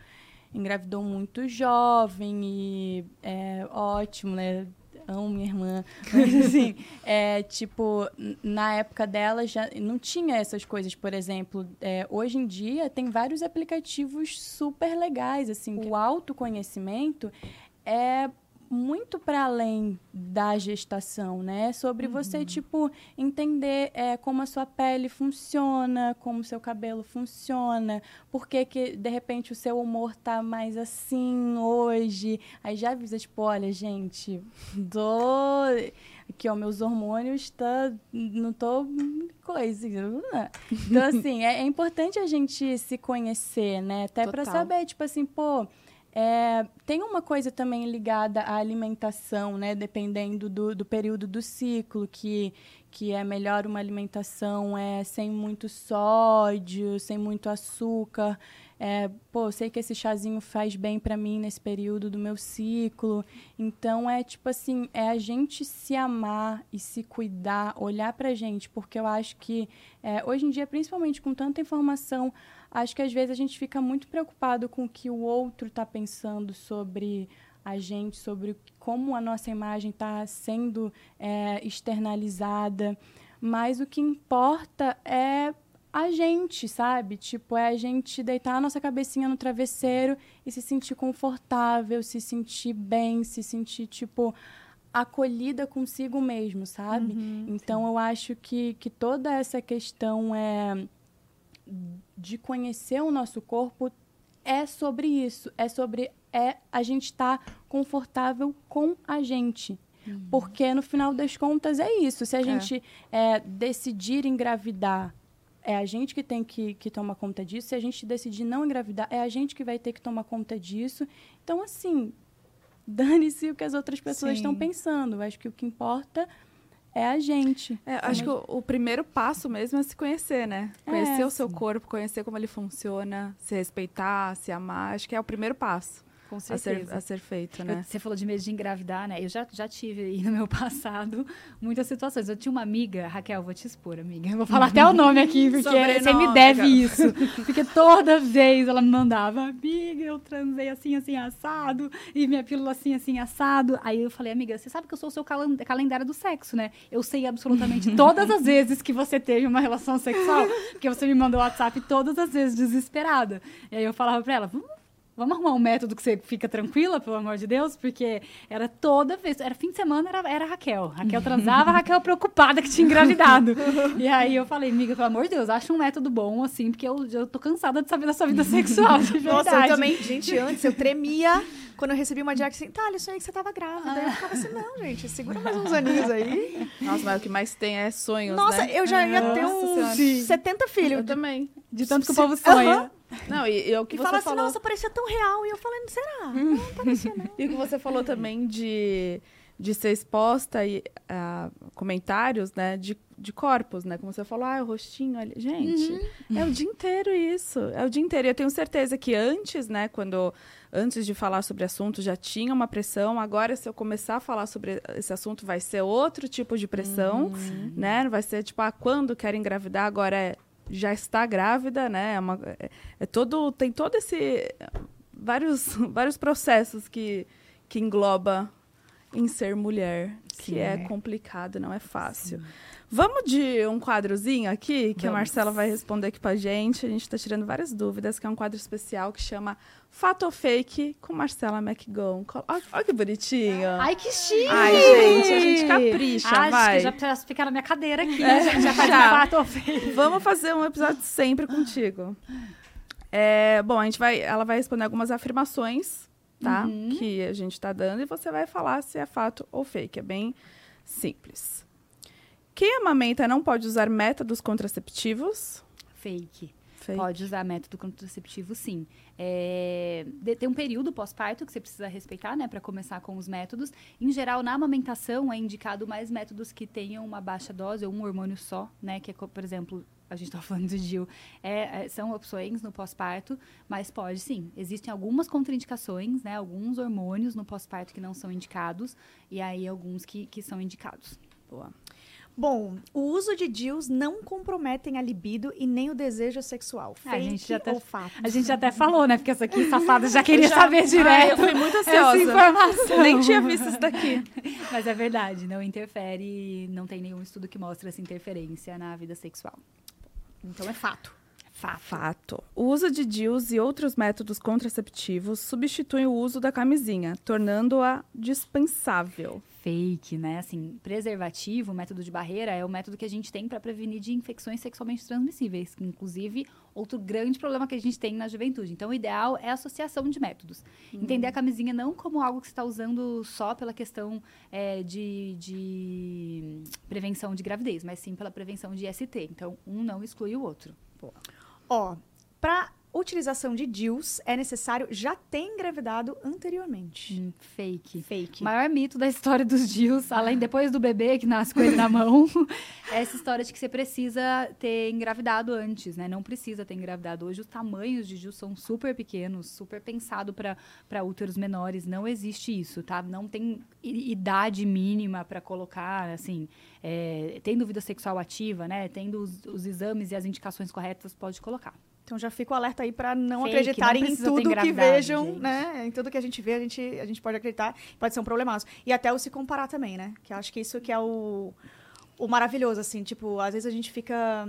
engravidou muito jovem e é ótimo, né? Amo minha irmã. Mas, assim, é, tipo, na época dela já não tinha essas coisas. Por exemplo, é, hoje em dia tem vários aplicativos super legais, assim. O autoconhecimento é muito para além da gestação, né? Sobre uhum. você, tipo, entender é, como a sua pele funciona, como o seu cabelo funciona, por que, que, de repente, o seu humor tá mais assim hoje. Aí já avisa, tipo, olha, gente, tô... Aqui, ó, meus hormônios tá... Não tô... Coisa. Então, assim, é, é importante a gente se conhecer, né? Até para saber, tipo assim, pô É, tem uma coisa também ligada à alimentação, né? Dependendo do, do período do ciclo, que, que é melhor uma alimentação é sem muito sódio, sem muito açúcar. É, pô, sei que esse chazinho faz bem para mim nesse período do meu ciclo. Então é tipo assim, é a gente se amar e se cuidar, olhar pra gente, porque eu acho que é, hoje em dia, principalmente com tanta informação, acho que às vezes a gente fica muito preocupado com o que o outro está pensando sobre a gente, sobre como a nossa imagem está sendo é, externalizada. Mas o que importa é a gente, sabe? Tipo, é a gente deitar a nossa cabecinha no travesseiro e se sentir confortável, se sentir bem, se sentir, tipo, acolhida consigo mesmo, sabe? Uhum, então, sim. eu acho que, que toda essa questão é de conhecer o nosso corpo é sobre isso, é sobre é a gente estar tá confortável com a gente. Uhum. Porque no final das contas é isso. Se a é. gente é, decidir engravidar, é a gente que tem que, que tomar conta disso. Se a gente decidir não engravidar, é a gente que vai ter que tomar conta disso. Então, assim, dane-se o que as outras pessoas Sim. estão pensando. Eu acho que o que importa é a gente. É, acho que o, o, primeiro passo mesmo é se conhecer, né? É, conhecer é, o seu sim. corpo, conhecer como ele funciona, se respeitar, se amar. Acho que é o primeiro passo. Com certeza. A ser, a ser feito, né? Eu, você falou de medo de engravidar, né? Eu já, já tive aí no meu passado muitas situações. Eu tinha uma amiga, Raquel, vou te expor, amiga. Eu vou falar até o nome aqui, porque você me deve cara. isso. Porque toda vez ela me mandava, amiga, eu transei assim, assim, assado, e minha pílula assim, assim, assado. Aí eu falei, amiga, você sabe que eu sou o seu calendário do sexo, né? Eu sei absolutamente todas as vezes que você teve uma relação sexual, porque você me mandou WhatsApp todas as vezes, desesperada. E aí eu falava pra ela, vamos Vamos arrumar um método que você fica tranquila, pelo amor de Deus, porque era toda vez, era fim de semana, era, era Raquel. Raquel transava, Raquel preocupada que tinha engravidado. e aí eu falei, amiga, pelo amor de Deus, acha um método bom, assim, porque eu, eu tô cansada de saber da sua vida sexual, de verdade. Nossa, eu também, gente, antes eu tremia quando eu recebi uma dica assim, tá, eu sonhei que você tava grávida. Ah. Eu ficava assim, não, gente, segura mais uns aninhos aí. Nossa, mas o que mais tem é sonhos, Nossa, né? eu já ia ter uns 70 filhos. Eu também. De tanto que o povo sonha. Uhum. Não, e, e o que e você fala falou... assim, nossa, parecia tão real. E eu falando, será? Não, não parecia, não. e o que você falou também de, de ser exposta e uh, comentários, né, de, de corpos, né? Como você falou, ah, o rostinho ali. Gente, uhum. é o dia inteiro isso. É o dia inteiro. E eu tenho certeza que antes, né, quando antes de falar sobre assunto já tinha uma pressão. Agora, se eu começar a falar sobre esse assunto, vai ser outro tipo de pressão, uhum. né? Não vai ser tipo, ah, quando quer engravidar, agora é já está grávida, né? É, uma, é, é todo, tem todo esse vários vários processos que que engloba em ser mulher, que Sim. é complicado, não é fácil. Sim. Vamos de um quadrozinho aqui, que Vamos. a Marcela vai responder aqui pra gente. A gente está tirando várias dúvidas, que é um quadro especial que chama Fato ou Fake com Marcela McGon. Olha, que bonitinho. Ai, que chique! Ai, gente, a gente capricha, Acho vai. que já posso ficar na minha cadeira aqui. É, já faz fato ou fake. Vamos fazer um episódio sempre contigo. É, bom, a gente vai, ela vai responder algumas afirmações, tá? Uhum. Que a gente está dando e você vai falar se é fato ou fake. É bem simples. Quem amamenta não pode usar métodos contraceptivos? Fake. Fake. Pode usar método contraceptivo, sim. É, tem um período pós-parto que você precisa respeitar, né, para começar com os métodos. Em geral, na amamentação é indicado mais métodos que tenham uma baixa dose ou um hormônio só, né, que é, por exemplo, a gente está falando do DIL, é, é, são opções no pós-parto, mas pode sim. Existem algumas contraindicações, né, alguns hormônios no pós-parto que não são indicados, e aí alguns que, que são indicados. Boa. Bom, o uso de DIUs não comprometem a libido e nem o desejo sexual. Fake a gente já até, ou fato? A gente até falou, né? Porque essa aqui, safada, já queria já, saber direto. Ai, eu fui muito ansiosa. Essa informação. Nem tinha visto isso daqui. Mas é verdade, não interfere, não tem nenhum estudo que mostre essa interferência na vida sexual. Então é fato. Fato. Fato. O uso de DIUs e outros métodos contraceptivos substituem o uso da camisinha, tornando-a dispensável. Fake, né? Assim, preservativo, método de barreira, é o método que a gente tem para prevenir de infecções sexualmente transmissíveis, inclusive outro grande problema que a gente tem na juventude. Então, o ideal é a associação de métodos. Uhum. Entender a camisinha não como algo que você está usando só pela questão é, de, de prevenção de gravidez, mas sim pela prevenção de ST. Então, um não exclui o outro. Ó, para utilização de DIUs é necessário já ter engravidado anteriormente. Hum, fake. Fake. O maior mito da história dos DIUs, além depois do bebê que nasce com ele na mão, é essa história de que você precisa ter engravidado antes, né? Não precisa ter engravidado. Hoje os tamanhos de DIUs são super pequenos, super pensado para úteros menores. Não existe isso, tá? Não tem idade mínima para colocar, assim, é, tendo vida sexual ativa, né? Tendo os, os exames e as indicações corretas, pode colocar. Então já fica o alerta aí para não Fake, acreditarem não em tudo que vejam, gente. né? Em tudo que a gente vê, a gente, a gente pode acreditar, pode ser um problemaço. E até o se comparar também, né? Que eu acho que isso que é o, o maravilhoso, assim, tipo, às vezes a gente fica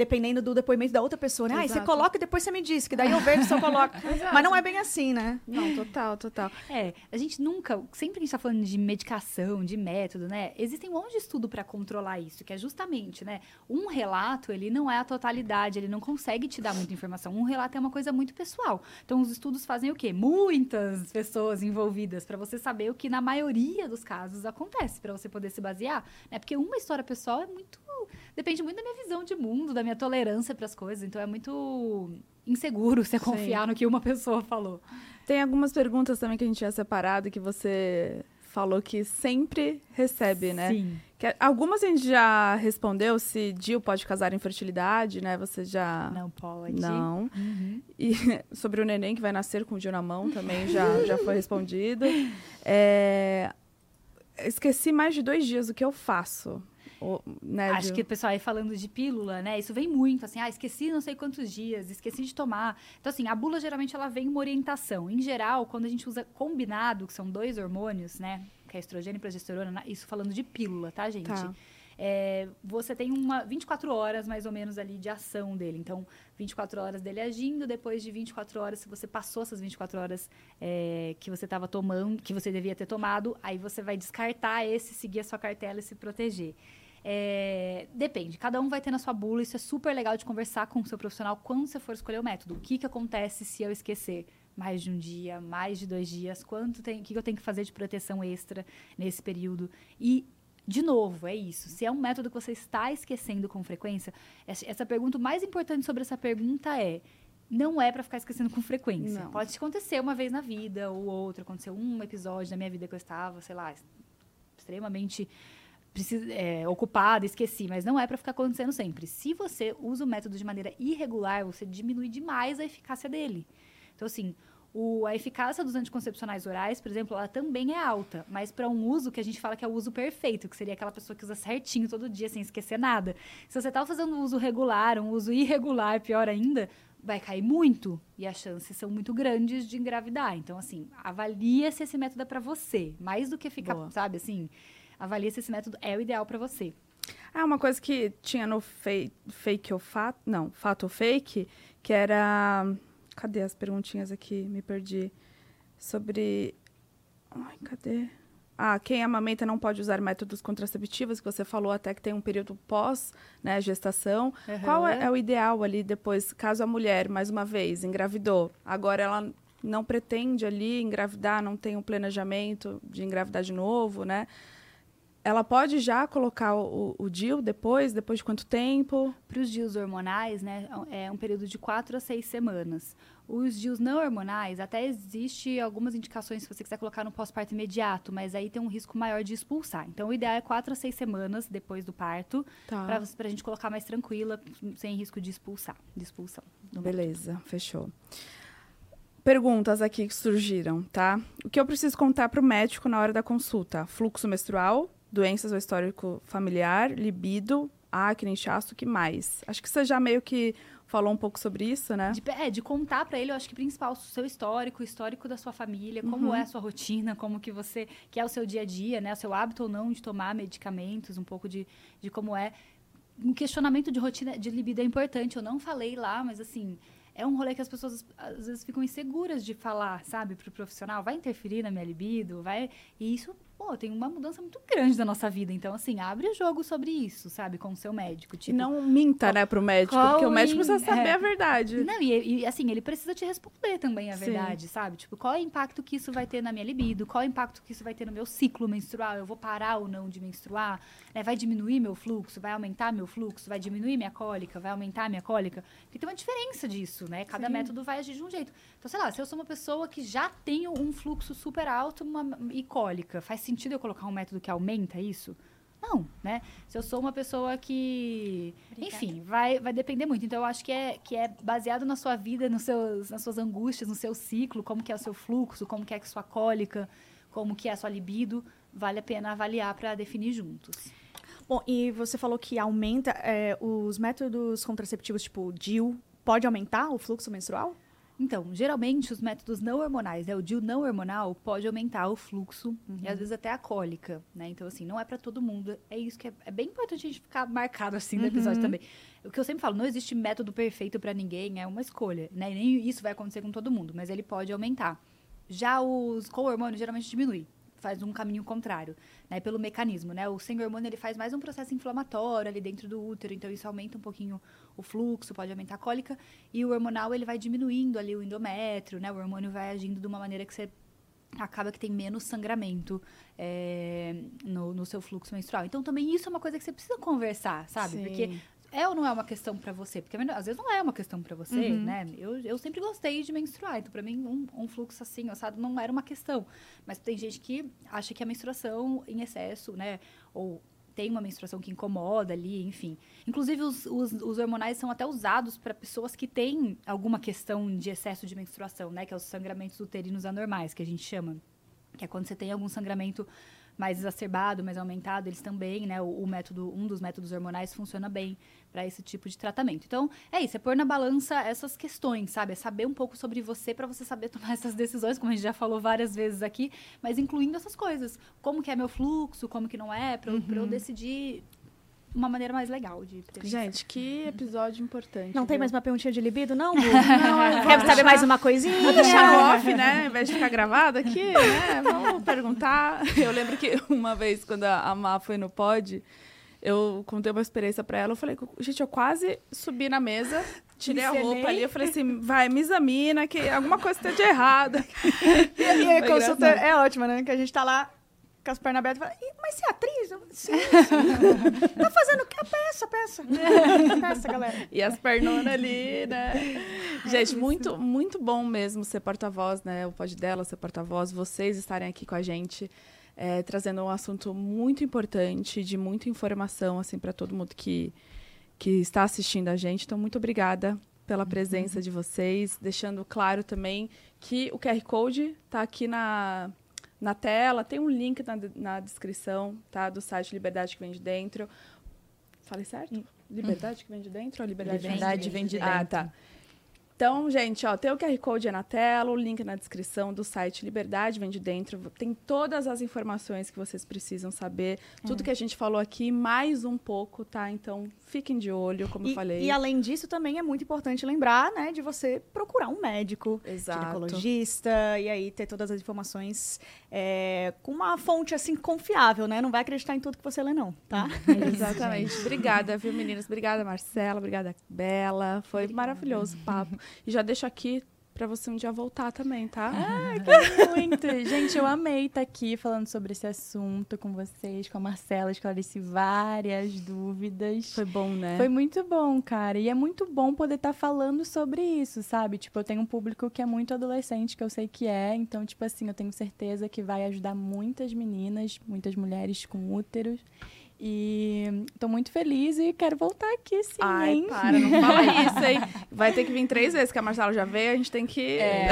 dependendo do depoimento da outra pessoa, né? Ah, você coloca e depois você me diz, que daí eu vejo se eu coloco. Mas não é bem assim, né? Não, total, total. É, a gente nunca, sempre que a gente tá falando de medicação, de método, né? Existem um monte de estudo para controlar isso, que é justamente, né? Um relato, ele não é a totalidade, ele não consegue te dar muita informação. Um relato é uma coisa muito pessoal. Então, os estudos fazem o quê? Muitas pessoas envolvidas para você saber o que na maioria dos casos acontece, para você poder se basear, né? Porque uma história pessoal é muito depende muito da minha visão de mundo, da minha tolerância para as coisas. Então, é muito inseguro você Sim. confiar no que uma pessoa falou. Tem algumas perguntas também que a gente tinha separado que você falou que sempre recebe, né? Sim. Que algumas a gente já respondeu se Dio pode casar em fertilidade, né? Você já Não pode. Não. Uhum. E sobre o neném que vai nascer com o Dio na mão também já, já foi respondido. É, Esqueci mais de dois dias o que eu faço. O- né, Acho que o pessoal aí falando de pílula, né? Isso vem muito, assim, ah, esqueci não sei quantos dias, esqueci de tomar. Então, assim, a bula geralmente ela vem uma orientação. Em geral, quando a gente usa combinado, que são dois hormônios, né? Que é estrogênio e progesterona, na- isso falando de pílula, tá, gente? Tá. É, você tem uma 24 horas mais ou menos ali de ação dele. Então, 24 horas dele agindo, depois de 24 horas, se você passou essas 24 horas é, que você estava tomando, que você devia ter tomado, aí você vai descartar esse, seguir a sua cartela e se proteger. É, depende, cada um vai ter na sua bula, isso é super legal de conversar com o seu profissional quando você for escolher o método. O que, que acontece se eu esquecer? Mais de um dia, mais de dois dias, quanto tem, o que, eu tenho que fazer de proteção extra nesse período? E de novo, é isso. Se é um método que você está esquecendo com frequência, essa essa pergunta, o mais importante sobre essa pergunta é: não é para ficar esquecendo com frequência. Não. Pode acontecer uma vez na vida ou outra. Aconteceu um episódio da minha vida que eu estava, sei lá, extremamente precisa, é, ocupada, esqueci, mas não é para ficar acontecendo sempre. Se você usa o método de maneira irregular, você diminui demais a eficácia dele. Então, assim, o- a eficácia dos anticoncepcionais orais, por exemplo, ela também é alta, mas para um uso que a gente fala que é o uso perfeito, que seria aquela pessoa que usa certinho todo dia, sem esquecer nada. Se você está fazendo um uso regular, um uso irregular, pior ainda, vai cair muito e as chances são muito grandes de engravidar. Então, assim, avalia se esse método é para você, mais do que ficar, Boa. sabe, assim, avalia se esse método é o ideal para você. Ah, uma coisa que tinha no fei- fake ou fato. Não, fato ou fake, que era. Cadê as perguntinhas aqui? Me perdi. Sobre. Ai, cadê? Ah, quem amamenta não pode usar métodos contraceptivos, que você falou até que tem um período pós, né, gestação. Qual é, é o ideal ali depois, caso a mulher, mais uma vez, engravidou, agora ela não pretende ali engravidar, não tem um planejamento de engravidar de novo, né? Ela pode já colocar o, o DIU depois? Depois de quanto tempo? Para os dias hormonais, né, é um período de quatro a seis semanas. Os dias não hormonais, até existe algumas indicações se você quiser colocar no pós-parto imediato, mas aí tem um risco maior de expulsar. Então, o ideal é quatro a seis semanas depois do parto, Tá. para a gente colocar mais tranquila, sem risco de expulsar, de expulsão. Beleza, fechou. Perguntas aqui que surgiram, tá? O que eu preciso contar para o médico na hora da consulta? Fluxo menstrual, doenças ou histórico familiar, libido, acne, inchaço, o que mais? Acho que você já meio que falou um pouco sobre isso, né? De, é, de contar para ele, eu acho que principal, o seu histórico, o histórico da sua família, como Uhum. é a sua rotina, como que você, que é o seu dia a dia, né? O seu hábito ou não de tomar medicamentos, um pouco de, de como é. Um questionamento de rotina de libido é importante. Eu não falei lá, mas assim, é um rolê que as pessoas às vezes ficam inseguras de falar, sabe, pro profissional. Vai interferir na minha libido? Vai. E isso pô, tem uma mudança muito grande na nossa vida. Então, assim, abre o jogo sobre isso, sabe? Com o seu médico. Tipo, e não minta, né, pro médico, qual porque o médico precisa saber é. a verdade. Não, e, e, assim, ele precisa te responder também a Sim. verdade, sabe? Tipo, qual é o impacto que isso vai ter na minha libido? Qual é o impacto que isso vai ter no meu ciclo menstrual? Eu vou parar ou não de menstruar? Né? Vai diminuir meu fluxo? Vai aumentar meu fluxo? Vai diminuir minha cólica? Vai aumentar minha cólica? Porque tem uma diferença disso, né? Cada Sim. método vai agir de um jeito. Então, sei lá, se eu sou uma pessoa que já tem um fluxo super alto uma- e cólica, faz sentido eu colocar um método que aumenta isso? Não, né? Se eu sou uma pessoa que. Enfim, vai, vai depender muito. Então, eu acho que é, que é baseado na sua vida, nos seus, nas suas angústias, no seu ciclo, como que é o seu fluxo, como que é a sua cólica, como que é a sua libido. Vale a pena avaliar para definir juntos. Bom, e você falou que aumenta é, os métodos contraceptivos, tipo DIU, pode aumentar o fluxo menstrual? Então, geralmente, os métodos não hormonais, né? O DIU não hormonal pode aumentar o fluxo e às vezes até a cólica, né? Então, assim, não é pra todo mundo. É isso que é, é bem importante a gente ficar marcado assim no episódio também. O que eu sempre falo, não existe método perfeito pra ninguém, é uma escolha, né? E nem isso vai acontecer com todo mundo, mas ele pode aumentar. Já os com hormônio geralmente diminui, faz um caminho contrário, né? Pelo mecanismo, né? O sem hormônio ele faz mais um processo inflamatório ali dentro do útero, então isso aumenta um pouquinho o fluxo, pode aumentar a cólica, e o hormonal ele vai diminuindo ali o endométrio, né? O hormônio vai agindo de uma maneira que você acaba que tem menos sangramento é, no, no seu fluxo menstrual. Então também isso é uma coisa que você precisa conversar, sabe? Sim. Porque é ou não é uma questão pra você? Porque às vezes não é uma questão pra você, Uhum. né? Eu, eu sempre gostei de menstruar, então pra mim um, um fluxo assim, assado, não era uma questão. Mas tem gente que acha que a menstruação em excesso, né? Ou tem uma menstruação que incomoda ali, enfim. Inclusive, os, os, os hormonais são até usados para pessoas que têm alguma questão de excesso de menstruação, né? Que é os sangramentos uterinos anormais, que a gente chama. Que é quando você tem algum sangramento mais exacerbado, mais aumentado, eles também, né? O, o método, um dos métodos hormonais funciona bem para esse tipo de tratamento. Então, é isso, é pôr na balança essas questões, sabe? É saber um pouco sobre você para você saber tomar essas decisões, como a gente já falou várias vezes aqui, mas incluindo essas coisas. Como que é meu fluxo, como que não é, para pra eu decidir uma maneira mais legal de prevenção. Gente, que episódio importante. Não tem viu? mais uma perguntinha de libido, não? Bu? Não, vou Quer saber mais uma coisinha? Vou deixar no off, né? Ao invés de ficar gravado aqui, né? Vamos perguntar. Eu lembro que uma vez, quando a Má foi no pod, eu contei uma experiência pra ela. Eu falei, gente, eu quase subi na mesa, tirei a roupa ali. Eu falei assim, vai, me examina, que alguma coisa tá de errado. E, e a consulta é ótima, né? Que a gente tá lá com as pernas abertas e fala, "Ih, mas você é atriz? Eu, Sim, sim. tá fazendo o quê? A peça, peça. Peça, galera. E as pernonas ali, né? Gente, muito, muito bom mesmo ser porta-voz, né? O pod dela ser porta-voz, vocês estarem aqui com a gente, é, trazendo um assunto muito importante, de muita informação, assim, para todo mundo que, que está assistindo a gente. Então, muito obrigada pela presença de vocês, deixando claro também que o QR Code está aqui na, na tela, tem um link na, na descrição, tá? Do site Liberdade que vem de dentro. Falei certo? Liberdade que vem de dentro ou liberdade, Liberdade vem de Ah, dentro. tá. Então, gente, ó, tem o QR Code aí na tela, o link na descrição do site Liberdade Vem de Dentro. Tem todas as informações que vocês precisam saber. Tudo que a gente falou aqui, mais um pouco, tá? Então, fiquem de olho, como eu E, falei. e além disso, também é muito importante lembrar, né, de você procurar um médico, Exato. ginecologista, e aí ter todas as informações é, com uma fonte, assim, confiável, né? Não vai acreditar em tudo que você lê, não, tá? Exatamente. Obrigada, viu, meninas? Obrigada, Marcela. Obrigada, Bela. Foi maravilhoso o papo. E já deixo aqui pra você um dia voltar também, tá? Muito. Gente, eu amei estar aqui falando sobre esse assunto com vocês, com a Marcela, esclareci várias dúvidas. Foi bom, né? Foi muito bom, cara. E é muito bom poder estar falando sobre isso, sabe? Tipo, eu tenho um público que é muito adolescente, que eu sei que é. Então, tipo assim, eu tenho certeza que vai ajudar muitas meninas, muitas mulheres com úteros. E tô muito feliz e quero voltar aqui, sim, Ai, hein? para, não fala isso, hein? Vai ter que vir três vezes, que a Marcela já veio, a gente tem que... É.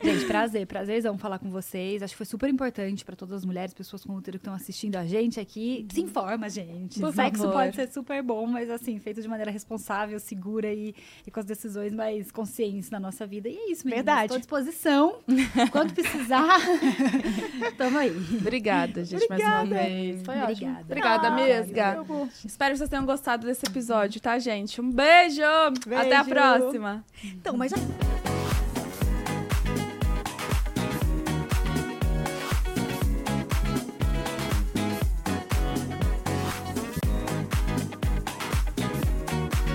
Gente, prazer, prazerzão falar com vocês. Acho que foi super importante pra todas as mulheres, pessoas com útero que estão assistindo a gente aqui. Se informa, gente. Por Sexo favor. pode ser super bom, mas assim, feito de maneira responsável, segura e, e com as decisões mais conscientes na nossa vida. E é isso, meninas. Verdade. Estou à disposição. Quando precisar, tamo aí. Obrigada, gente, mais uma vez. Foi ótimo. Obrigada. Obrigada, Ah, mesga. Espero que vocês tenham gostado desse episódio, tá, gente? Um beijo! Até a Beijo. próxima! Então, mas...